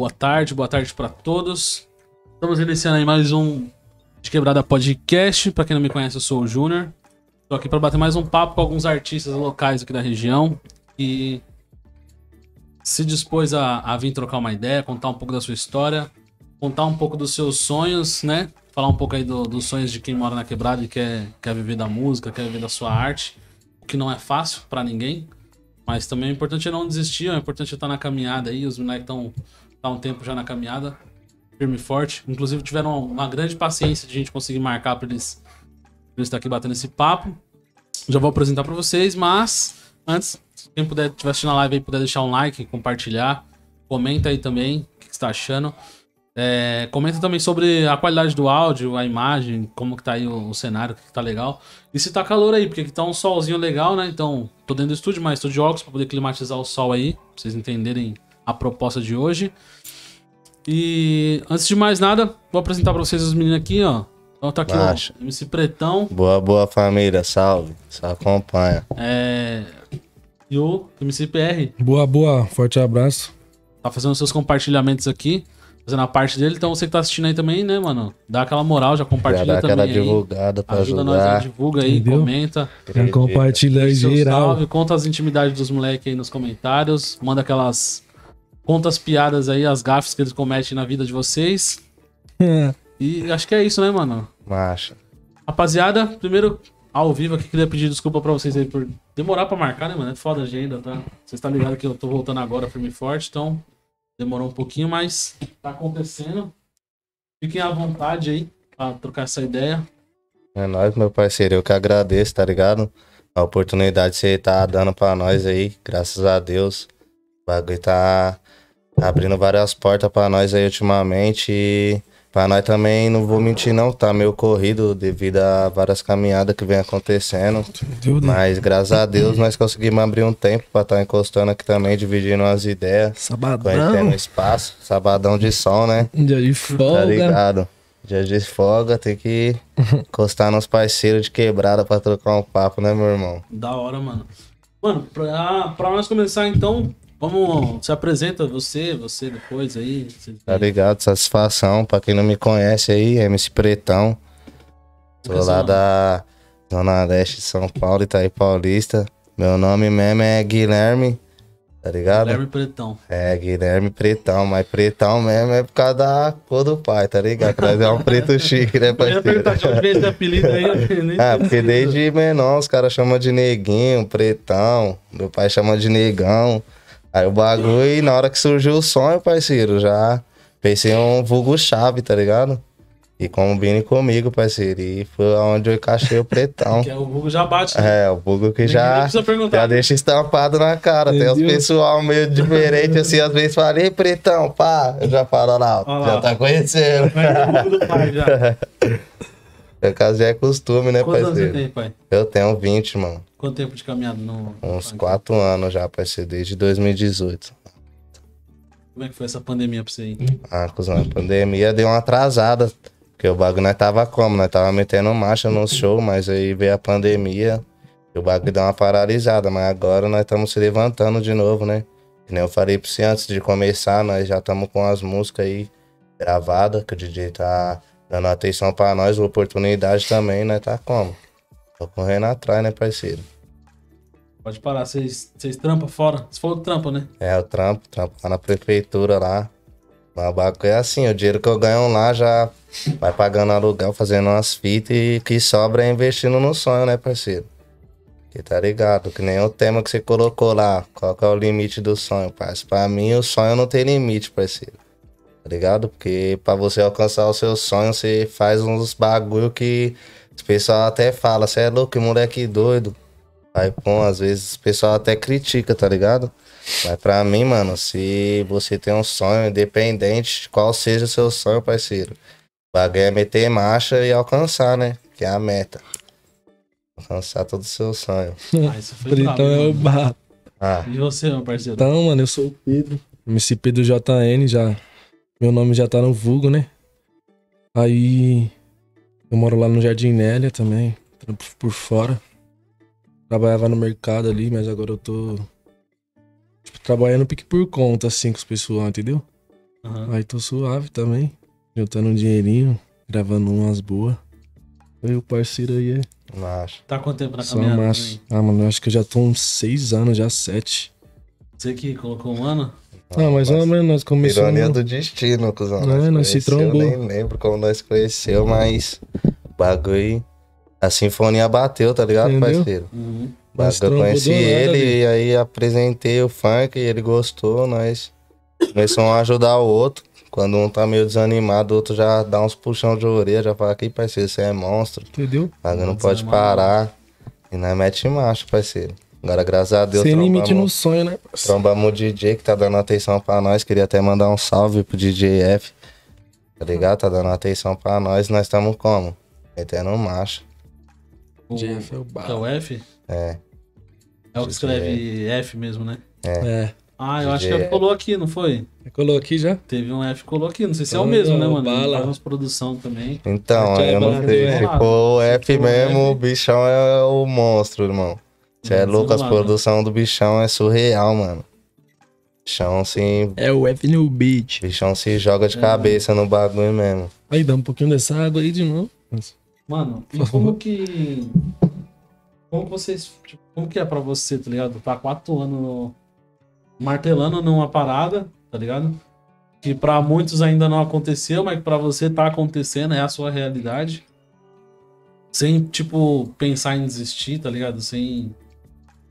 Boa tarde, boa tarde para todos. Estamos iniciando aí mais um de Quebrada Podcast. Para quem não me conhece, eu sou o Júnior. Tô aqui para bater mais um papo com alguns artistas locais aqui da região e se dispôs a, a vir trocar uma ideia, contar um pouco da sua história, contar um pouco dos seus sonhos, né? Falar um pouco aí do- dos sonhos de quem mora na quebrada e quer, quer viver da música, quer viver da sua arte, o que não é fácil para ninguém. Mas também é importante não desistir, é importante estar na caminhada aí. Os moleques estão tá um tempo já na caminhada, firme e forte. Inclusive tiveram uma grande paciência de a gente conseguir marcar para eles, eles estar aqui batendo esse papo. Já vou apresentar para vocês, mas antes, quem puder estiver assistindo a live aí, puder deixar um like, compartilhar, comenta aí também o que você tá achando. É, comenta também sobre a qualidade do áudio, a imagem, como que tá aí o, o cenário, que tá legal. E se tá calor aí, porque aqui tá um solzinho legal, né? Então, tô dentro do estúdio, mas tô de óculos pra poder climatizar o sol aí, pra vocês entenderem a proposta de hoje. E antes de mais nada, vou apresentar pra vocês os meninos aqui, ó. Então tá aqui, Marcha. ó, MC Pretão, Boa, boa família, salve. Só acompanha. é... e o MC PR. Boa, boa. Forte abraço. Tá fazendo seus compartilhamentos aqui, fazendo a parte dele. Então você que tá assistindo aí também, né, mano? Dá aquela moral, já Já compartilha dá também aquela aí. divulgada pra Ajuda nós aí, ajudar. divulga aí, Entendeu? comenta. Já compartilha aí geral. salve, conta as intimidades dos moleques aí nos comentários. Manda aquelas. Conta as piadas aí, as gafes que eles cometem na vida de vocês. E acho que é isso, né, mano? Marcha. Rapaziada, primeiro ao vivo aqui, queria pedir desculpa pra vocês aí por demorar pra marcar, né, mano? É foda a agenda, tá? Vocês estão ligados que eu tô voltando agora firme e forte, então demorou um pouquinho, mas tá acontecendo. Fiquem à vontade aí pra trocar essa ideia. É nóis, meu parceiro. Eu que agradeço, tá ligado? A oportunidade que você tá dando pra nós aí. Graças a Deus. O bagulho tá abrindo várias portas pra nós aí ultimamente. E pra nós também, não vou mentir não, tá meio corrido devido a várias caminhadas que vem acontecendo. Tudo. Mas graças a Deus nós conseguimos abrir um tempo pra estar encostando aqui também, dividindo umas ideias. Sabadão. o espaço, sabadão de sol, né? Dia de Tá folga. ligado? Dia de folga, tem que encostar nos parceiros de quebrada pra trocar um papo, né, meu irmão? Da hora, mano. Mano, pra, pra nós começar então, vamos. Se apresenta você, você depois aí. Tá ligado? Satisfação. Pra quem não me conhece aí, MC Pretão. Sou lá da Zona Leste de São Paulo, Itaí Paulista. Meu nome mesmo é Guilherme, tá ligado? Guilherme Pretão. É, Guilherme Pretão, mas Pretão mesmo é por causa da cor do pai, tá ligado? Nós é um preto chique, né, Eu ia parceiro? onde veio esse apelido aí. eu nem Ah, porque desde menor os caras chamam de neguinho, pretão, meu pai chama de negão. Aí o bagulho, e na hora que surgiu o sonho, parceiro, já pensei em um vulgo chave, tá ligado? E combine comigo, parceiro. E foi onde eu encaixei o pretão. Que é o Google já bate. né? É, o vulgo que já, já deixa estampado na cara. Tem uns Entendeu? pessoal meio diferente, assim, às vezes fala, ei, pretão, pá, eu já falo lá, Olha lá. já tá conhecendo. Mas é o do pai já. No caso já é costume, né, Quantos anos você parceiro? tem, pai? Eu tenho 20, mano. Quanto tempo de caminhada no. Uns quatro anos já, parceiro, desde 2018. Como é que foi essa pandemia pra você aí? Ah, cuzão, a pandemia deu uma atrasada. Porque o bagulho nós tava como? Nós tava metendo marcha no show, mas aí veio a pandemia e o bagulho deu uma paralisada. Mas agora nós estamos se levantando de novo, né? Que nem eu falei pra você antes de começar, nós já estamos com as músicas aí gravadas, que o DJ tá dando atenção pra nós, oportunidade também, nós tá como? Tô correndo atrás, né, parceiro? Pode parar, vocês trampam fora? Você falou que trampa, né? É, o trampo, trampo lá na prefeitura lá. Mas o bagulho é assim, o dinheiro que eu ganho lá já vai pagando aluguel, fazendo umas fitas e que sobra é investindo no sonho, né, parceiro? Que tá ligado? Que nem o tema que você colocou lá. Qual que é o limite do sonho, parceiro? Pra mim, o sonho não tem limite, parceiro. Tá ligado? Porque pra você alcançar o seu sonho, você faz uns bagulho que o pessoal até fala, você é louco, que moleque doido. Aí, pô, às vezes o pessoal até critica, tá ligado? Mas pra mim, mano, se você tem um sonho, independente de qual seja o seu sonho, parceiro, o bagulho é meter marcha e alcançar, né? Que é a meta. Alcançar todo o seu sonho. Ah, isso foi brabo, Então é o. Ah, E você, meu parceiro? Então, mano, eu sou o Pedro. MC Pedro JN, já. Meu nome já tá no vulgo, né? Aí. Eu moro lá no Jardim Nélia também. Trampo por fora. Trabalhava no mercado ali, mas agora eu tô. Tipo, trabalhando pique por conta, assim, com os pessoal, entendeu? Aham. Aí tô suave também. Juntando um dinheirinho, gravando umas boas. Aí o parceiro aí é Macho. Tá quanto tempo na só caminhada? macho. também? Ah, mano, eu acho que eu já tô uns seis anos, já sete. Você que colocou um ano? Ah, mas menos nós começamos. Ironia do destino, cuzão. É, nós se trombou. Nem lembro como nós conheceu, mas o bagulho. A sinfonia bateu, tá ligado, Entendeu? parceiro? Uhum. Bagulho, eu conheci ele ali. e aí apresentei o funk e ele gostou, nós começamos a ajudar o outro. Quando um tá meio desanimado, o outro já dá uns puxão de orelha, já fala, aqui, parceiro, você é monstro. Entendeu? O bagulho não pode parar. E nós mete macho, parceiro. Agora, graças a Deus, Sem limite no sonho, né? Trombamos o DJ que tá dando atenção pra nós. Queria até mandar um salve pro DJ F. Tá ligado? Tá dando atenção pra nós. Nós estamos como? Metendo macho. O, GF é o é bala. o F? É. É o que escreve F mesmo, né? É. Ah, eu acho que colou aqui, não foi? Colou aqui já? Teve um F colou aqui. Não sei se é o mesmo, né, mano? bala. Faz umas produção também. Então, é eu não sei. do Se F. F mesmo, F. o bichão é o monstro, irmão. Você é Hum, louco, as produções do bichão é surreal, mano. Bichão se. É o F no beat. Bichão se joga É. de cabeça no bagulho mesmo. Aí dá um pouquinho dessa água aí de novo. Mano, e como que. Como que vocês. tipo, como que é pra você, tá ligado? Tá quatro anos no- martelando numa parada, tá ligado? Que pra muitos ainda não aconteceu, mas que pra você tá acontecendo, é a sua realidade. Sem, tipo, pensar em desistir, tá ligado? Sem.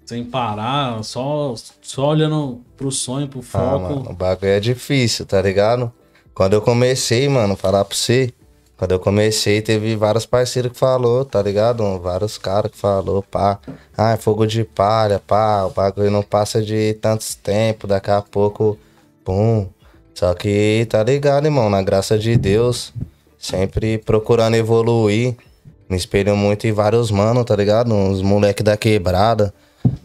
Sem parar, só, só olhando pro sonho, pro Ah, foco. mano, o bagulho é difícil, tá ligado? Quando eu comecei, mano, falar pra você, quando eu comecei, teve vários parceiros que falou, tá ligado? Vários caras que falou, pá, ah, é fogo de palha, pá, o bagulho não passa de tantos tempos, daqui a pouco, pum. Só que, tá ligado, irmão, na graça de Deus, sempre procurando evoluir, me espelho muito em vários manos, tá ligado? Uns moleque da quebrada,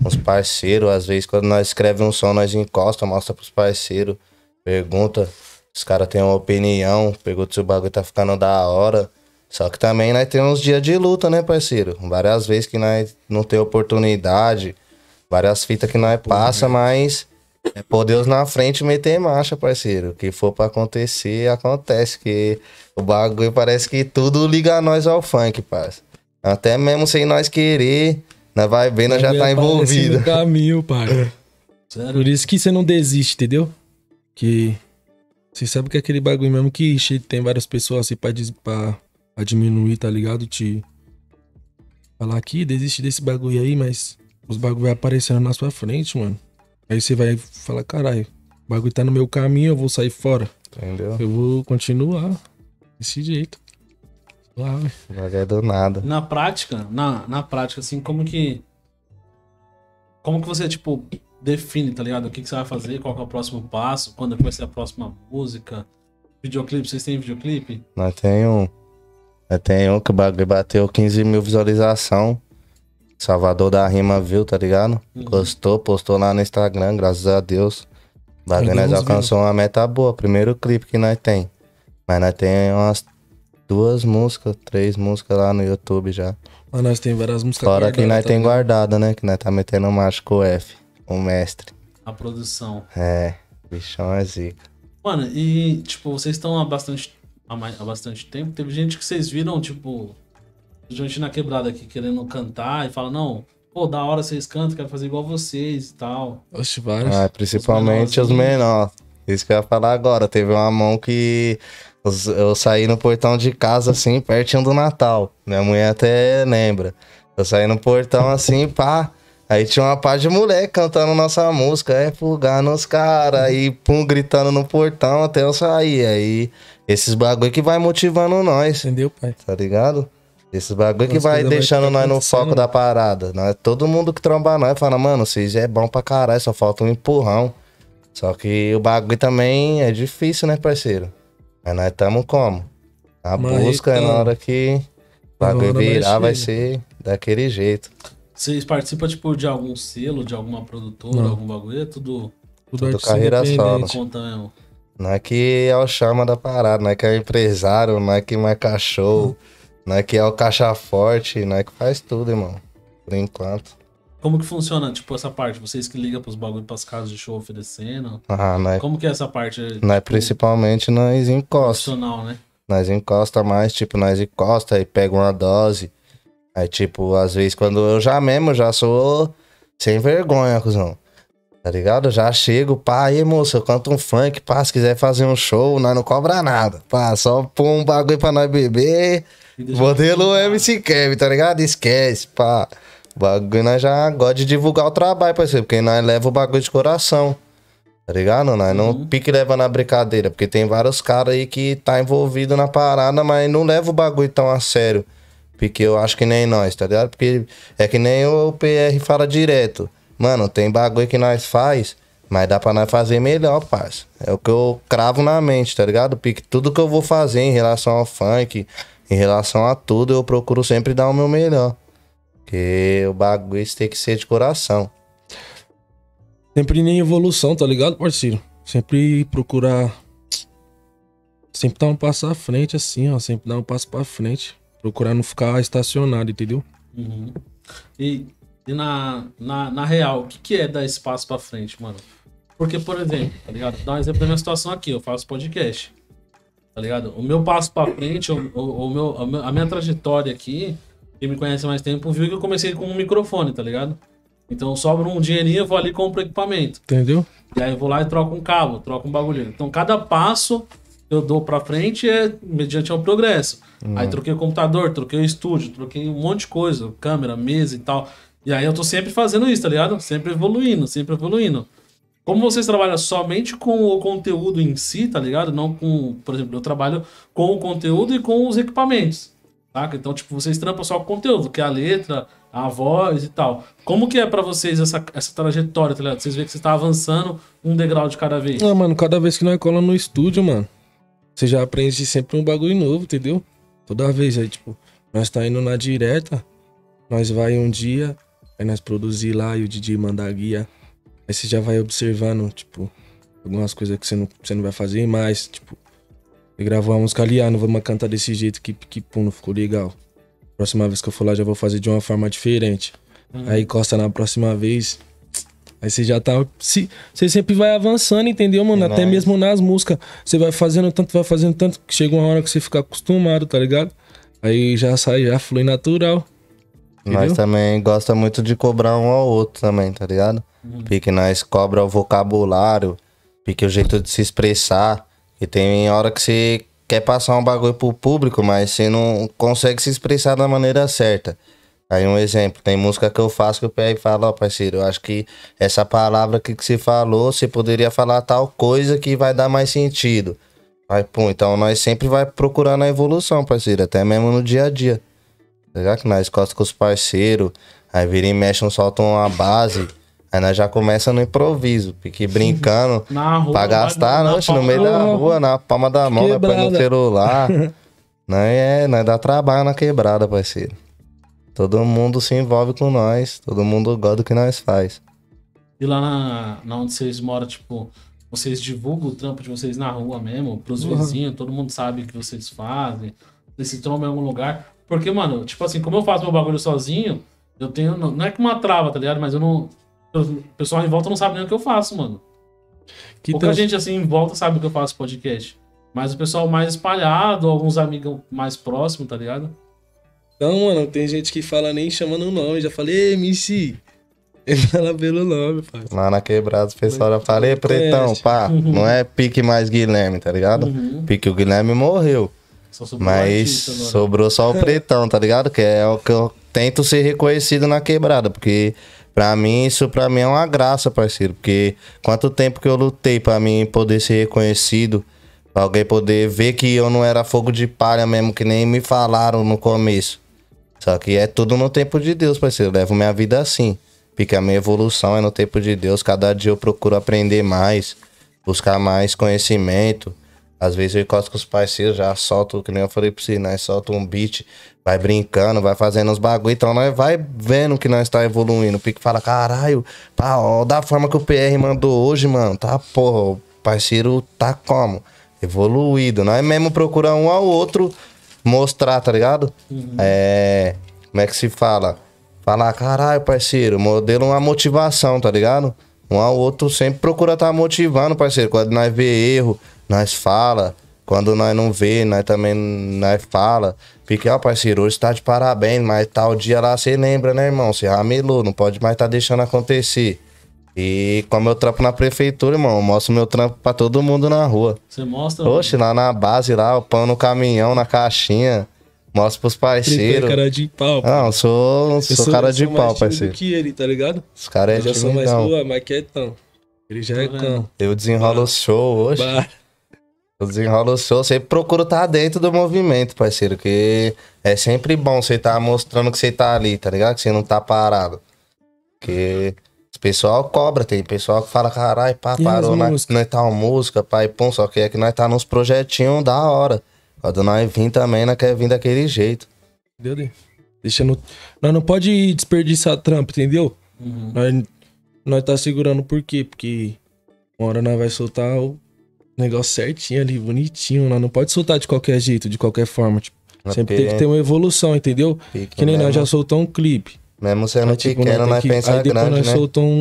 uns parceiros, às vezes quando nós escrevemos um som, nós encosta, mostra pros parceiros, pergunta, os caras têm uma opinião, pergunta se o bagulho tá ficando da hora. Só que também nós temos dias de luta, né, parceiro? Várias vezes que nós não tem oportunidade, várias fitas que nós passa, mas é por Deus na frente meter marcha, parceiro. O que for pra acontecer, acontece. Que o bagulho parece que tudo liga nós ao funk, parceiro. Até mesmo sem nós querer, vai ver, nós já tá Aparece envolvido. no caminho, pai. Sério? Por isso que você não desiste, entendeu? Que você sabe que é aquele bagulho mesmo que tem várias pessoas assim pra, pra, pra diminuir, tá ligado? Te falar aqui, desiste desse bagulho aí, mas os bagulho vai aparecendo na sua frente, mano. Aí você vai falar, caralho, o bagulho tá no meu caminho, eu vou sair fora. Entendeu? Eu vou continuar desse jeito. Bagulho é do nada. Na prática, na, na prática, assim, como que. Como que você, tipo, define, tá ligado? O que, que você vai fazer, qual é o próximo passo, quando é vai ser a próxima música? Videoclipe, vocês têm videoclipe? Nós tem um. Nós tem um que bateu 15 mil visualização. Salvador da Rima viu, tá ligado? Uhum. Gostou, postou lá no Instagram, graças a Deus. Bagulho nós alcançou uma meta boa, primeiro clipe que nós tem. Mas nós tem umas duas músicas, três músicas lá no YouTube já. Mas nós tem várias músicas Fora que nós tá tem guardada, né? Que nós tá metendo macho com o F, o mestre. A produção. É, bichão é zica. Mano, e, tipo, vocês estão há bastante, há, mais- há bastante tempo. Teve gente que vocês viram, tipo, gente na quebrada aqui querendo cantar e fala, não, pô, da hora vocês cantam, quero fazer igual vocês e tal. Oxe, várias. Ah, principalmente os menorzinhos. menores. Isso que eu ia falar agora. Teve uma mão que os- eu saí no portão de casa, assim, pertinho do Natal. Minha mulher até lembra. Eu saí no portão assim, pá. Aí tinha uma pá de moleque cantando nossa música, é fugar nos caras, aí pum, gritando no portão até eu sair. Aí esses bagulho que vai motivando nós, Entendeu, pai? tá ligado? Esses bagulho que vai deixando nós no foco da parada. Nós, todo mundo que tromba nós fala, mano, vocês é bom pra caralho, só falta um empurrão. Só que o bagulho também é difícil, né, parceiro? Mas nós estamos como? Na Mas busca, é na então, hora que o na bagulho virar, vai ser daquele jeito. Vocês participam, tipo, de algum selo, de alguma produtora, Não. algum bagulho? É tudo Tudo, Tudo carreira conta mesmo. Não é que é o chama da parada, não é que é o empresário, não é que marca show, não é que é o caixa forte, não é que faz tudo, irmão. Por enquanto. Como que funciona, tipo, essa parte? Vocês que ligam pros bagulho pras casas de show oferecendo? Ah, nós, Como que é essa parte? nós tipo, principalmente nós encosta. né? Nós encosta mais, tipo, nós encosta e pega uma dose. Aí, tipo, às vezes quando eu já mesmo já sou sem vergonha, cuzão. Tá ligado? Eu já chego, pá, aí, moço, eu canto um funk, pá, se quiser fazer um show, nós não cobra nada. Pá, só pôr um bagulho pra nós beber. Modelo MC Kevin, tá ligado? Esquece, pá. O bagulho nós já gosta de divulgar o trabalho, parceiro, porque nós leva o bagulho de coração. Tá ligado? Nós não pique leva na brincadeira, porque tem vários caras aí que tá envolvido na parada, mas não leva o bagulho tão a sério. Porque eu acho que nem nós, tá ligado? Porque é que nem o PR fala direto. Mano, tem bagulho que nós faz, mas dá pra nós fazer melhor, parça. É o que eu cravo na mente, tá ligado? Porque tudo que eu vou fazer em relação ao funk, em relação a tudo, eu procuro sempre dar o meu melhor. Porque o bagulho isso tem que ser de coração. Sempre em evolução, tá ligado, parceiro? Sempre procurar. Sempre dar um passo à frente, assim, ó. Sempre dar um passo pra frente. Procurar não ficar estacionado, entendeu? Uhum. E, e na, na, na real, o que, que é dar espaço pra frente, mano? Porque, por exemplo, tá ligado? Dá um exemplo da minha situação aqui, eu faço podcast. Tá ligado? O meu passo pra frente, o, o, o meu, a meu- a minha trajetória aqui, quem me conhece mais tempo, viu que eu comecei com um microfone, tá ligado? Então sobra um dinheirinho, eu vou ali e compro equipamento. Entendeu? E aí eu vou lá e troco um cabo, troco um bagulho. Então cada passo que eu dou pra frente é mediante ao progresso. Aí troquei o computador, troquei o estúdio, troquei um monte de coisa, câmera, mesa e tal. E aí eu tô sempre fazendo isso, tá ligado? Sempre evoluindo, sempre evoluindo. Como vocês trabalham somente com o conteúdo em si, tá ligado? Não com, por exemplo, eu trabalho com o conteúdo e com os equipamentos. Saca? Então, tipo, vocês trampam só o conteúdo, que é a letra, a voz e tal. Como que é pra vocês essa, essa trajetória, tá ligado? Vocês veem que você tá avançando um degrau de cada vez. Ah, mano, cada vez que nós cola no estúdio, mano, você já aprende sempre um bagulho novo, entendeu? Toda vez aí, tipo, nós tá indo na direta, nós vai um dia, aí nós produzir lá e o DJ mandar guia. Aí você já vai observando, tipo, algumas coisas que você não, você não vai fazer mais, tipo, você gravou uma música ali, ah, não vamos cantar desse jeito que, que pum, não ficou legal. Próxima vez que eu for lá, já vou fazer de uma forma diferente. Aí encosta na próxima vez. Aí você já tá. Se, você sempre vai avançando, entendeu, mano? É Até nóis. mesmo nas músicas. Você vai fazendo tanto, vai fazendo tanto, que chega uma hora que você fica acostumado, tá ligado? Aí já sai, já flui natural. Nós Entendeu? também gosta muito de cobrar um ao outro também, tá ligado? Porque nós cobra o vocabulário, porque o jeito de se expressar. E tem hora que você quer passar um bagulho pro público, mas você não consegue se expressar da maneira certa. Aí um exemplo, tem música que eu faço que o PR fala, ó parceiro, eu acho que essa palavra aqui que você falou, você poderia falar tal coisa que vai dar mais sentido. Aí, pum, então nós sempre vai procurando a evolução, parceiro, até mesmo no dia a dia. Tá ligado? Que nós costa com os parceiros, aí vira e mexe, um solta uma base, aí nós já começa no improviso, porque brincando, Na rua. pra gastar, na- na noite, no meio da rua, na palma da mão, põe no celular. nós, é, nós dá trabalho na quebrada, parceiro. Todo mundo se envolve com nós, todo mundo gosta do que nós faz. E lá na, na onde vocês moram, tipo, vocês divulgam o trampo de vocês na rua mesmo, pros Uhum. vizinhos, todo mundo sabe o que vocês fazem, vocês se trombam em algum lugar. Porque, mano, tipo assim, como eu faço meu bagulho sozinho, eu tenho. Não, não é que uma trava, tá ligado? Mas eu não. O pessoal em volta não sabe nem o que eu faço, mano. Que Pouca trans- gente assim em volta sabe que eu faço podcast. Mas o pessoal mais espalhado, alguns amigos mais próximos, tá ligado? Não, mano, tem gente que fala nem chamando o nome. Já falei, ei, MC. Ele fala pelo nome, pai. Lá na quebrada, o pessoal já fala, "Ei, pretão, pá, não é pique mais Guilherme, tá ligado? Uhum. Pique o Guilherme morreu. Sobrou o Mas sobrou só o pretão, tá ligado? Que é o que eu tento ser reconhecido na quebrada, porque pra mim, isso pra mim é uma graça, parceiro. Porque quanto tempo que eu lutei pra mim poder ser reconhecido, pra alguém poder ver que eu não era fogo de palha mesmo, que nem me falaram no começo. Só que é tudo no tempo de Deus, parceiro. Eu levo minha vida assim. Porque a minha evolução é no tempo de Deus. Cada dia eu procuro aprender mais, buscar mais conhecimento. Às vezes eu encosto com os parceiros, já solto, que nem eu falei pra você, nós solta um beat, vai brincando, vai fazendo os bagulho. Então nós vai vendo que nós tá evoluindo. O Pique fala, caralho, pá, ó, da forma que o PR mandou hoje, mano, tá, porra, o parceiro tá como? Evoluído. Nós mesmo procuramos um ao outro mostrar, tá ligado? É. Como é que se fala? falar, caralho, parceiro, modelo uma motivação, tá ligado? Um ao outro sempre procura estar tá motivando, parceiro. Quando nós vê erro, nós fala. Quando nós não vê, nós também nós fala. Fique, ó, parceiro, hoje tá de parabéns, mas tal dia lá você lembra, né, irmão? Você ramelou, não pode mais tá deixando acontecer. E como eu trampo na prefeitura, irmão, eu mostro meu trampo pra todo mundo na rua. Você mostra? Oxe, lá na base, lá, o pão no caminhão, na caixinha. Mostro pros parceiros. cara de pau. pô. Não, eu sou, sou, Eu cara eu de sou mais pau, parceiro. que ele, tá ligado? Os caras Eu é já sou mais rua, mais quietão. Ele já é cão. Eu desenrolo o show hoje. Bah, Eu desenrolo o show, sempre procuro estar dentro do movimento, parceiro. Que é sempre bom você estar mostrando que você tá ali, tá ligado? Que você não tá parado. Porque o pessoal cobra, tem pessoal que fala, caralho, pá, E parou, nós, nós tá uma música, pai, pum, só que é que nós tá nos projetinhos da hora. Quando nós vim também, nós quer vir daquele jeito. entendeu? Deixa no... Nós não pode desperdiçar trampo, entendeu? Uhum. Nós, nós tá segurando por quê? Porque uma hora nós vai soltar o negócio certinho ali, bonitinho. Nós não pode soltar de qualquer jeito, de qualquer forma. Tipo, sempre tem que ter uma evolução, entendeu? Pique Que nem nós mesmo. já soltamos um clipe. Mesmo sendo Aí, tipo, pequeno, nós nós que- pensa Aí depois grande, nós né? soltamos um,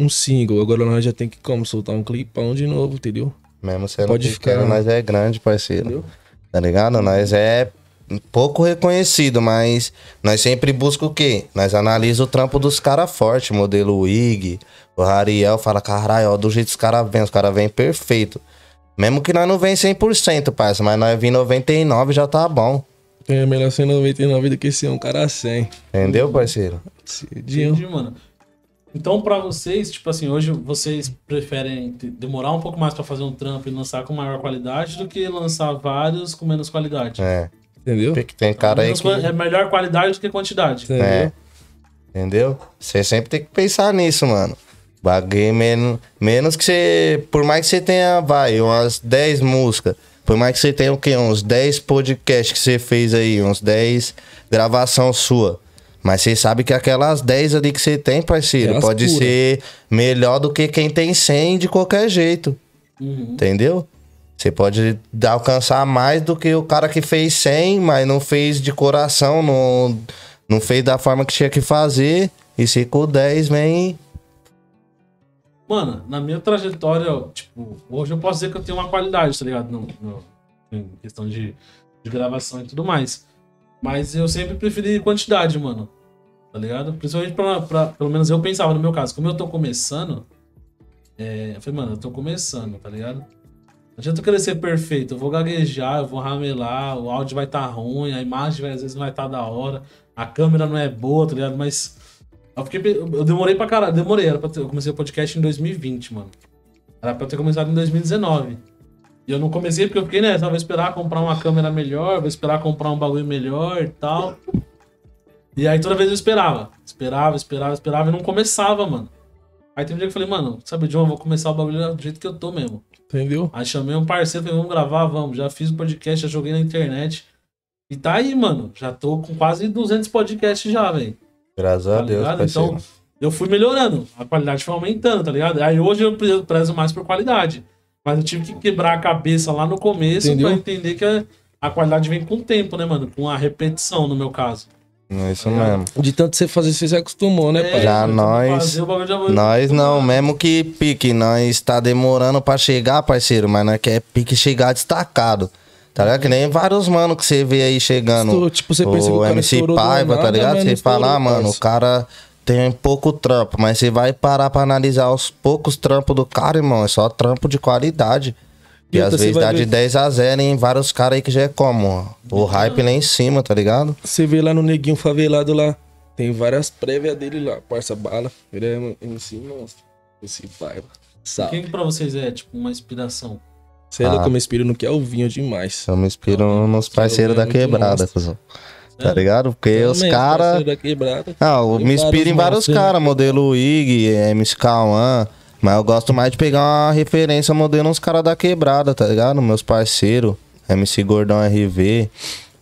um, um single. Agora nós já tem que como? Soltar um clipão de novo, entendeu? Mesmo sendo Pode pequeno, ficar- nós é grande, parceiro. Entendeu? Tá ligado? Nós é pouco reconhecido, mas nós sempre busca o quê? Nós analisa o trampo dos caras fortes, modelo Wig, o Rariel, fala, caralho, ó, do jeito que os caras vêm, os caras vêm perfeito. Mesmo que nós não vem 100%, parça, mas nós vim 99 já tá bom. É melhor ser 99 do que ser um cara 100. Entendeu, parceiro? Cedinho. Entendi, mano. Então, pra vocês, tipo assim, hoje vocês preferem demorar um pouco mais pra fazer um trampo e lançar com maior qualidade do que lançar vários com menos qualidade? É. Entendeu? Porque tem cara aí que... É melhor qualidade do que quantidade. Entendeu? É. Entendeu? Você sempre tem que pensar nisso, mano. Bagulho menos, menos que você. Por mais que você tenha, vai, umas 10 músicas. Por mais que você tenha o quê? Uns 10 podcasts que você fez aí, uns 10 gravação sua. Mas você sabe que aquelas 10 ali que você tem, parceiro, É as pode puras. ser melhor do que quem tem 100 de qualquer jeito. Uhum. Entendeu? Você pode alcançar mais do que o cara que fez 100, mas não fez de coração, não, não fez da forma que tinha que fazer. E se com 10 vem. Mano, na minha trajetória, tipo, hoje eu posso dizer que eu tenho uma qualidade, tá ligado? No, no- em questão de, de gravação e tudo mais. Mas eu sempre preferi quantidade, mano. Tá ligado? Principalmente pra, pra- Pelo menos eu pensava no meu caso. Como eu tô começando. É, eu falei, mano, eu tô começando, tá ligado? Não adianta eu querer ser perfeito. Eu vou gaguejar, eu vou ramelar, o áudio vai estar ruim, a imagem vai- às vezes não vai estar da hora, a câmera não é boa, tá ligado? Mas. Eu, fiquei, eu demorei pra caralho. Demorei, era pra ter, eu comecei o podcast em 2020, mano. Era pra eu ter começado em 2019. E eu não comecei porque eu fiquei nessa, vou esperar comprar uma câmera melhor, vou esperar comprar um bagulho melhor e tal. E aí toda vez eu esperava. Esperava, esperava, esperava e não começava, mano. Aí tem um dia que eu falei, mano, sabe, John, eu vou começar o bagulho do jeito que eu tô mesmo. Entendeu? Aí chamei um parceiro, falei, vamos gravar, vamos. Já fiz o podcast, já joguei na internet. E tá aí, mano. Já tô com quase 200 podcasts já, velho. Graças Tá a Deus, ligado? parceiro. Então, eu fui melhorando. A qualidade foi aumentando, tá ligado? Aí hoje eu pre- prezo mais por qualidade. Mas eu tive que quebrar a cabeça lá no começo Entendeu? pra entender que a, a qualidade vem com o tempo, né, mano? Com a repetição, no meu caso. É isso Tá mesmo. De tanto você fazer, você se acostumou, né, pai? Já nós- fazer o bagulho já Nós não, mesmo que pique, nós tá demorando pra chegar, parceiro, mas nós quer pique chegar destacado. Tá ligado? Que nem vários mano que você vê aí chegando. Estourou, tipo, você pensa que o o cara MC Paiva, tá nada, ligado? mas Você fala, ah, mano, o cara tem pouco trampo, mas você vai parar pra analisar os poucos trampos do cara, irmão. É só trampo de qualidade. E, E às vezes dá de ver- 10 a 0 em vários caras aí que já é como, ó. O hype lá em cima, tá ligado? Você vê lá no neguinho favelado lá, tem várias prévias dele lá, parça bala. Ele é MC monstro. MC Paiva. Salve. Quem que pra vocês é, tipo, uma inspiração? É Ah. louco, eu me inspiro no que é o vinho demais. Eu me inspiro nos parceiros da é quebrada, cuzão. Tá Sério? ligado? Porque Eu os caras. Ah, eu me inspiro em vários né? caras, modelo Ig, MC Cauã. Mas eu gosto mais de pegar uma referência modelo uns caras da quebrada, tá ligado? Meus parceiros, MC Gordão RV,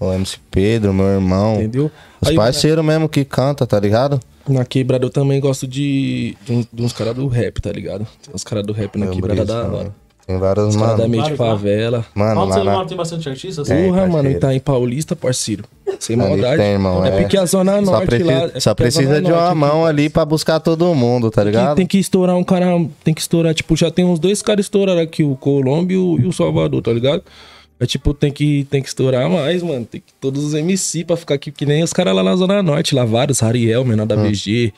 o MC Pedro, meu irmão. Entendeu? Os Aí, parceiros mesmo que canta, tá ligado? Na quebrada eu também gosto de, de uns, uns caras do rap, tá ligado? Tem uns caras do rap na Eu quebrada da hora. Tem vários, Os caras da mano. meio de lá. favela. Mano, Onde lá você na... mora tem bastante artistas? Tem, Porra, mano, parceiro. tá em Paulista, parceiro. Sem Ali maldade. tem, irmão, é, é. porque a Zona Só, Norte precisa, lá. é só precisa de uma mão ali pra buscar todo mundo, tá que ligado? tem que estourar um cara. Tem que estourar, tipo, já tem uns dois caras estouraram aqui, o Colômbia e o, e o Salvador, tá ligado? É tipo, tem que, tem que estourar mais, mano. Tem que todos os MC pra ficar aqui, que nem os caras lá na Zona Norte, lá vários, Ariel, menor da É, MC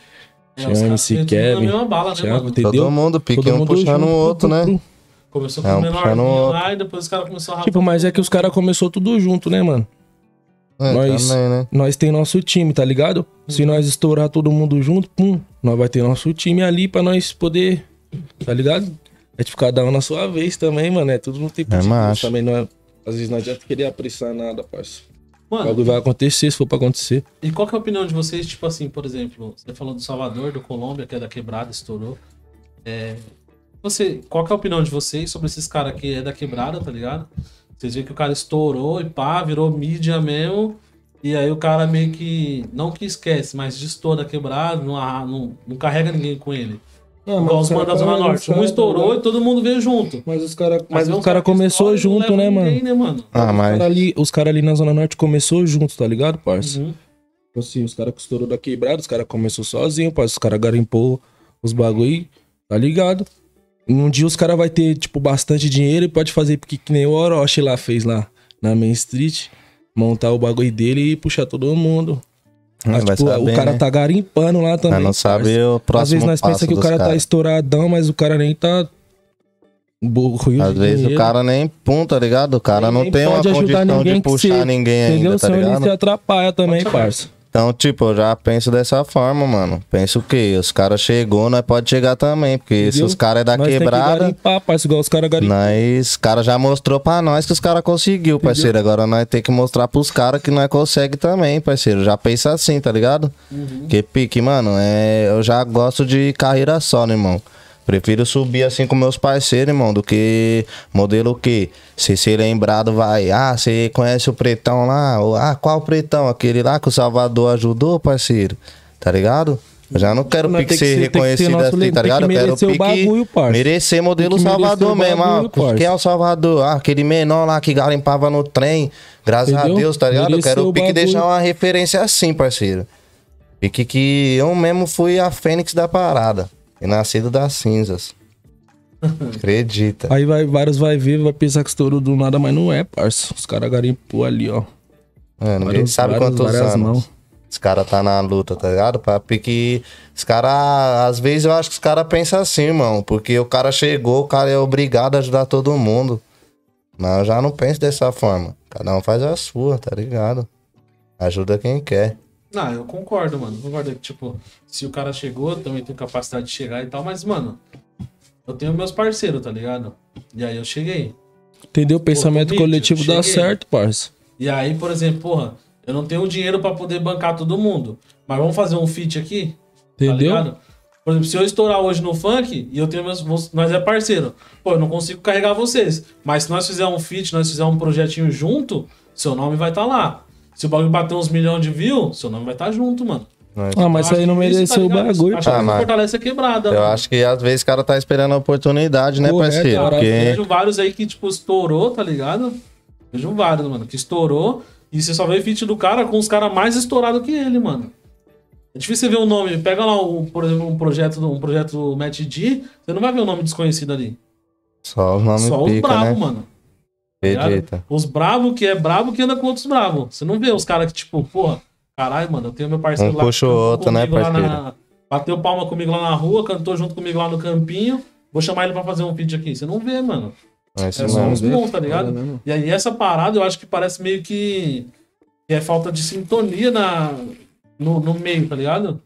têm tudo na Kevin, bala, né, Thiago, mano? entendeu? Todo mundo, pique Todo um mundo puxando o outro, né? Começou com É, o um menorzinho lá e depois os caras começaram a Tipo, mas é que os caras começou tudo junto, né, mano? É, Nós- também, né? Nós tem nosso time, tá ligado? Se nós estourar todo mundo junto, pum, nós vai ter nosso time ali pra nós poder, tá ligado? É tipo cada um na sua vez também, mano. É tudo no tempo É macho. também. Não é, às vezes não adianta querer apressar nada, parça. O Mano, bagulho vai acontecer se for pra acontecer. E qual que é a opinião de vocês, tipo assim, por exemplo, você falou do Salvador, do Colômbia, que é da quebrada, estourou. É, você, qual que é a opinião de vocês sobre esses caras que é da quebrada, tá ligado? Vocês veem que o cara estourou e pá, virou mídia mesmo. E aí o cara meio que, não que esquece, mas distor da quebrada, não, não, não carrega ninguém com ele. Igual os manos da Zona Norte. Um estourou e todo mundo veio junto. Mas os caras mas vem os cara começou não junto, né, ninguém, né, mano? Ah, mas... cara ali, os caras ali na Zona Norte começou junto, tá ligado, parça? Uhum. Tipo assim, os caras que estourou da quebrada, os caras começou sozinho, parça. Os caras garimpou os bagulho, tá ligado? Um dia os caras vai ter, tipo, bastante dinheiro e pode fazer porque que nem o Orochi lá fez lá na Main Street. Montar o bagulho dele e puxar todo mundo. Mas, vai tipo, saber, o cara né? tá garimpando lá também. Mas não sabe parça. o Às próximo vezes nós pensamos que o dos cara tá estouradão, mas o cara nem tá. Burro, Às vezes o cara nem pum, tá ligado? O cara não tem uma condição de puxar se- ninguém Entendeu? ainda, tá Senão ele ligado? se atrapalha também, parça. Então, tipo, eu já penso dessa forma, mano. Penso o quê? Os caras chegou, nós pode chegar também. Porque se Entendeu? os caras é da Nós tem que quebrada, garimpar, parça, igual os caras garimpam. nós, os caras já mostrou pra nós que os caras conseguiu, parceiro. Agora nós tem que mostrar pros caras que nós consegue também, parceiro. Já pensa assim, tá ligado? Que pique, mano, é, eu já gosto de carreira só, né, irmão? Prefiro subir assim com meus parceiros, irmão, do que modelo que se ser lembrado vai, ah, você conhece o pretão lá? Ou, ah, qual pretão? Aquele lá que o Salvador ajudou, parceiro. Tá ligado? Eu já não quero pique que ser ser- tem que ser reconhecido nosso assim, tá ligado? que Eu quero pique bagulho, parça. merecer modelo que merecer Salvador mesmo, bagulho, ah, quem é o Salvador? Ah, aquele menor lá que garimpava no trem. Graças Entendeu? a Deus, tá ligado? Eu quero o pique deixar uma referência assim, parceiro. Pique que eu mesmo fui a fênix da parada. E nascido das cinzas. Acredita. Aí vai, vários vai ver, vai pensar que estourou do nada, mas não é, parça. Os caras garimpou ali, ó. É, ninguém Vários- sabe várias- quantos várias anos. mãos. Os caras tá na luta, tá ligado? Pra pique. Os caras. Às vezes eu acho que os caras pensam assim, irmão. Porque o cara chegou, o cara é obrigado a ajudar todo mundo. Mas eu já não penso dessa forma. Cada um faz a sua, tá ligado? Ajuda quem quer. Não, eu concordo, mano. Concordo que, tipo, se o cara chegou, também tenho capacidade de chegar e tal, mas, mano, eu tenho meus parceiros, tá ligado? E aí eu cheguei. Entendeu? O pensamento mídia, coletivo dá certo, parça. E aí, por exemplo, porra, eu não tenho dinheiro pra poder bancar todo mundo. Mas vamos fazer um feat aqui? Tá Entendeu? ligado? Por exemplo, se eu estourar hoje no funk e eu tenho meus. Nós é parceiro. Pô, eu não consigo carregar vocês. Mas se nós fizermos um feat, nós fizermos um projetinho junto, seu nome vai estar lá. Se o bagulho bater uns milhões de views, seu nome vai estar junto, mano. ah, mas isso aí não Eu que mereceu o tá ligado? bagulho, Acho que Ah, mas- fortalece a quebrada. Eu mano. acho que às vezes o cara tá esperando a oportunidade, né, Correto, parceiro? cara. Eu Porque. vejo vários aí que, tipo, estourou, tá ligado? Vejo vários, mano, que estourou. E você só vê feat do cara com os caras mais estourados que ele, mano. É difícil você ver o nome. Pega lá, um, por exemplo, um projeto, um projeto do Matt D, você não vai ver o nome desconhecido ali. Só os nomes Só os pica, bravos, né? mano. Acredita. Os bravos que é bravo que anda com outros bravos. Você não vê os caras que, tipo, porra, caralho, mano, eu tenho meu parceiro Um lá. puxa o outro, né, lá na- parceiro? Bateu palma comigo lá na rua, cantou junto comigo lá no campinho. Vou chamar ele pra fazer um vídeo aqui. Você não vê, mano. É isso É só uns bons, tá ligado? Mano? E aí essa parada eu acho que parece meio que, que é falta de sintonia na, no, no meio, tá ligado?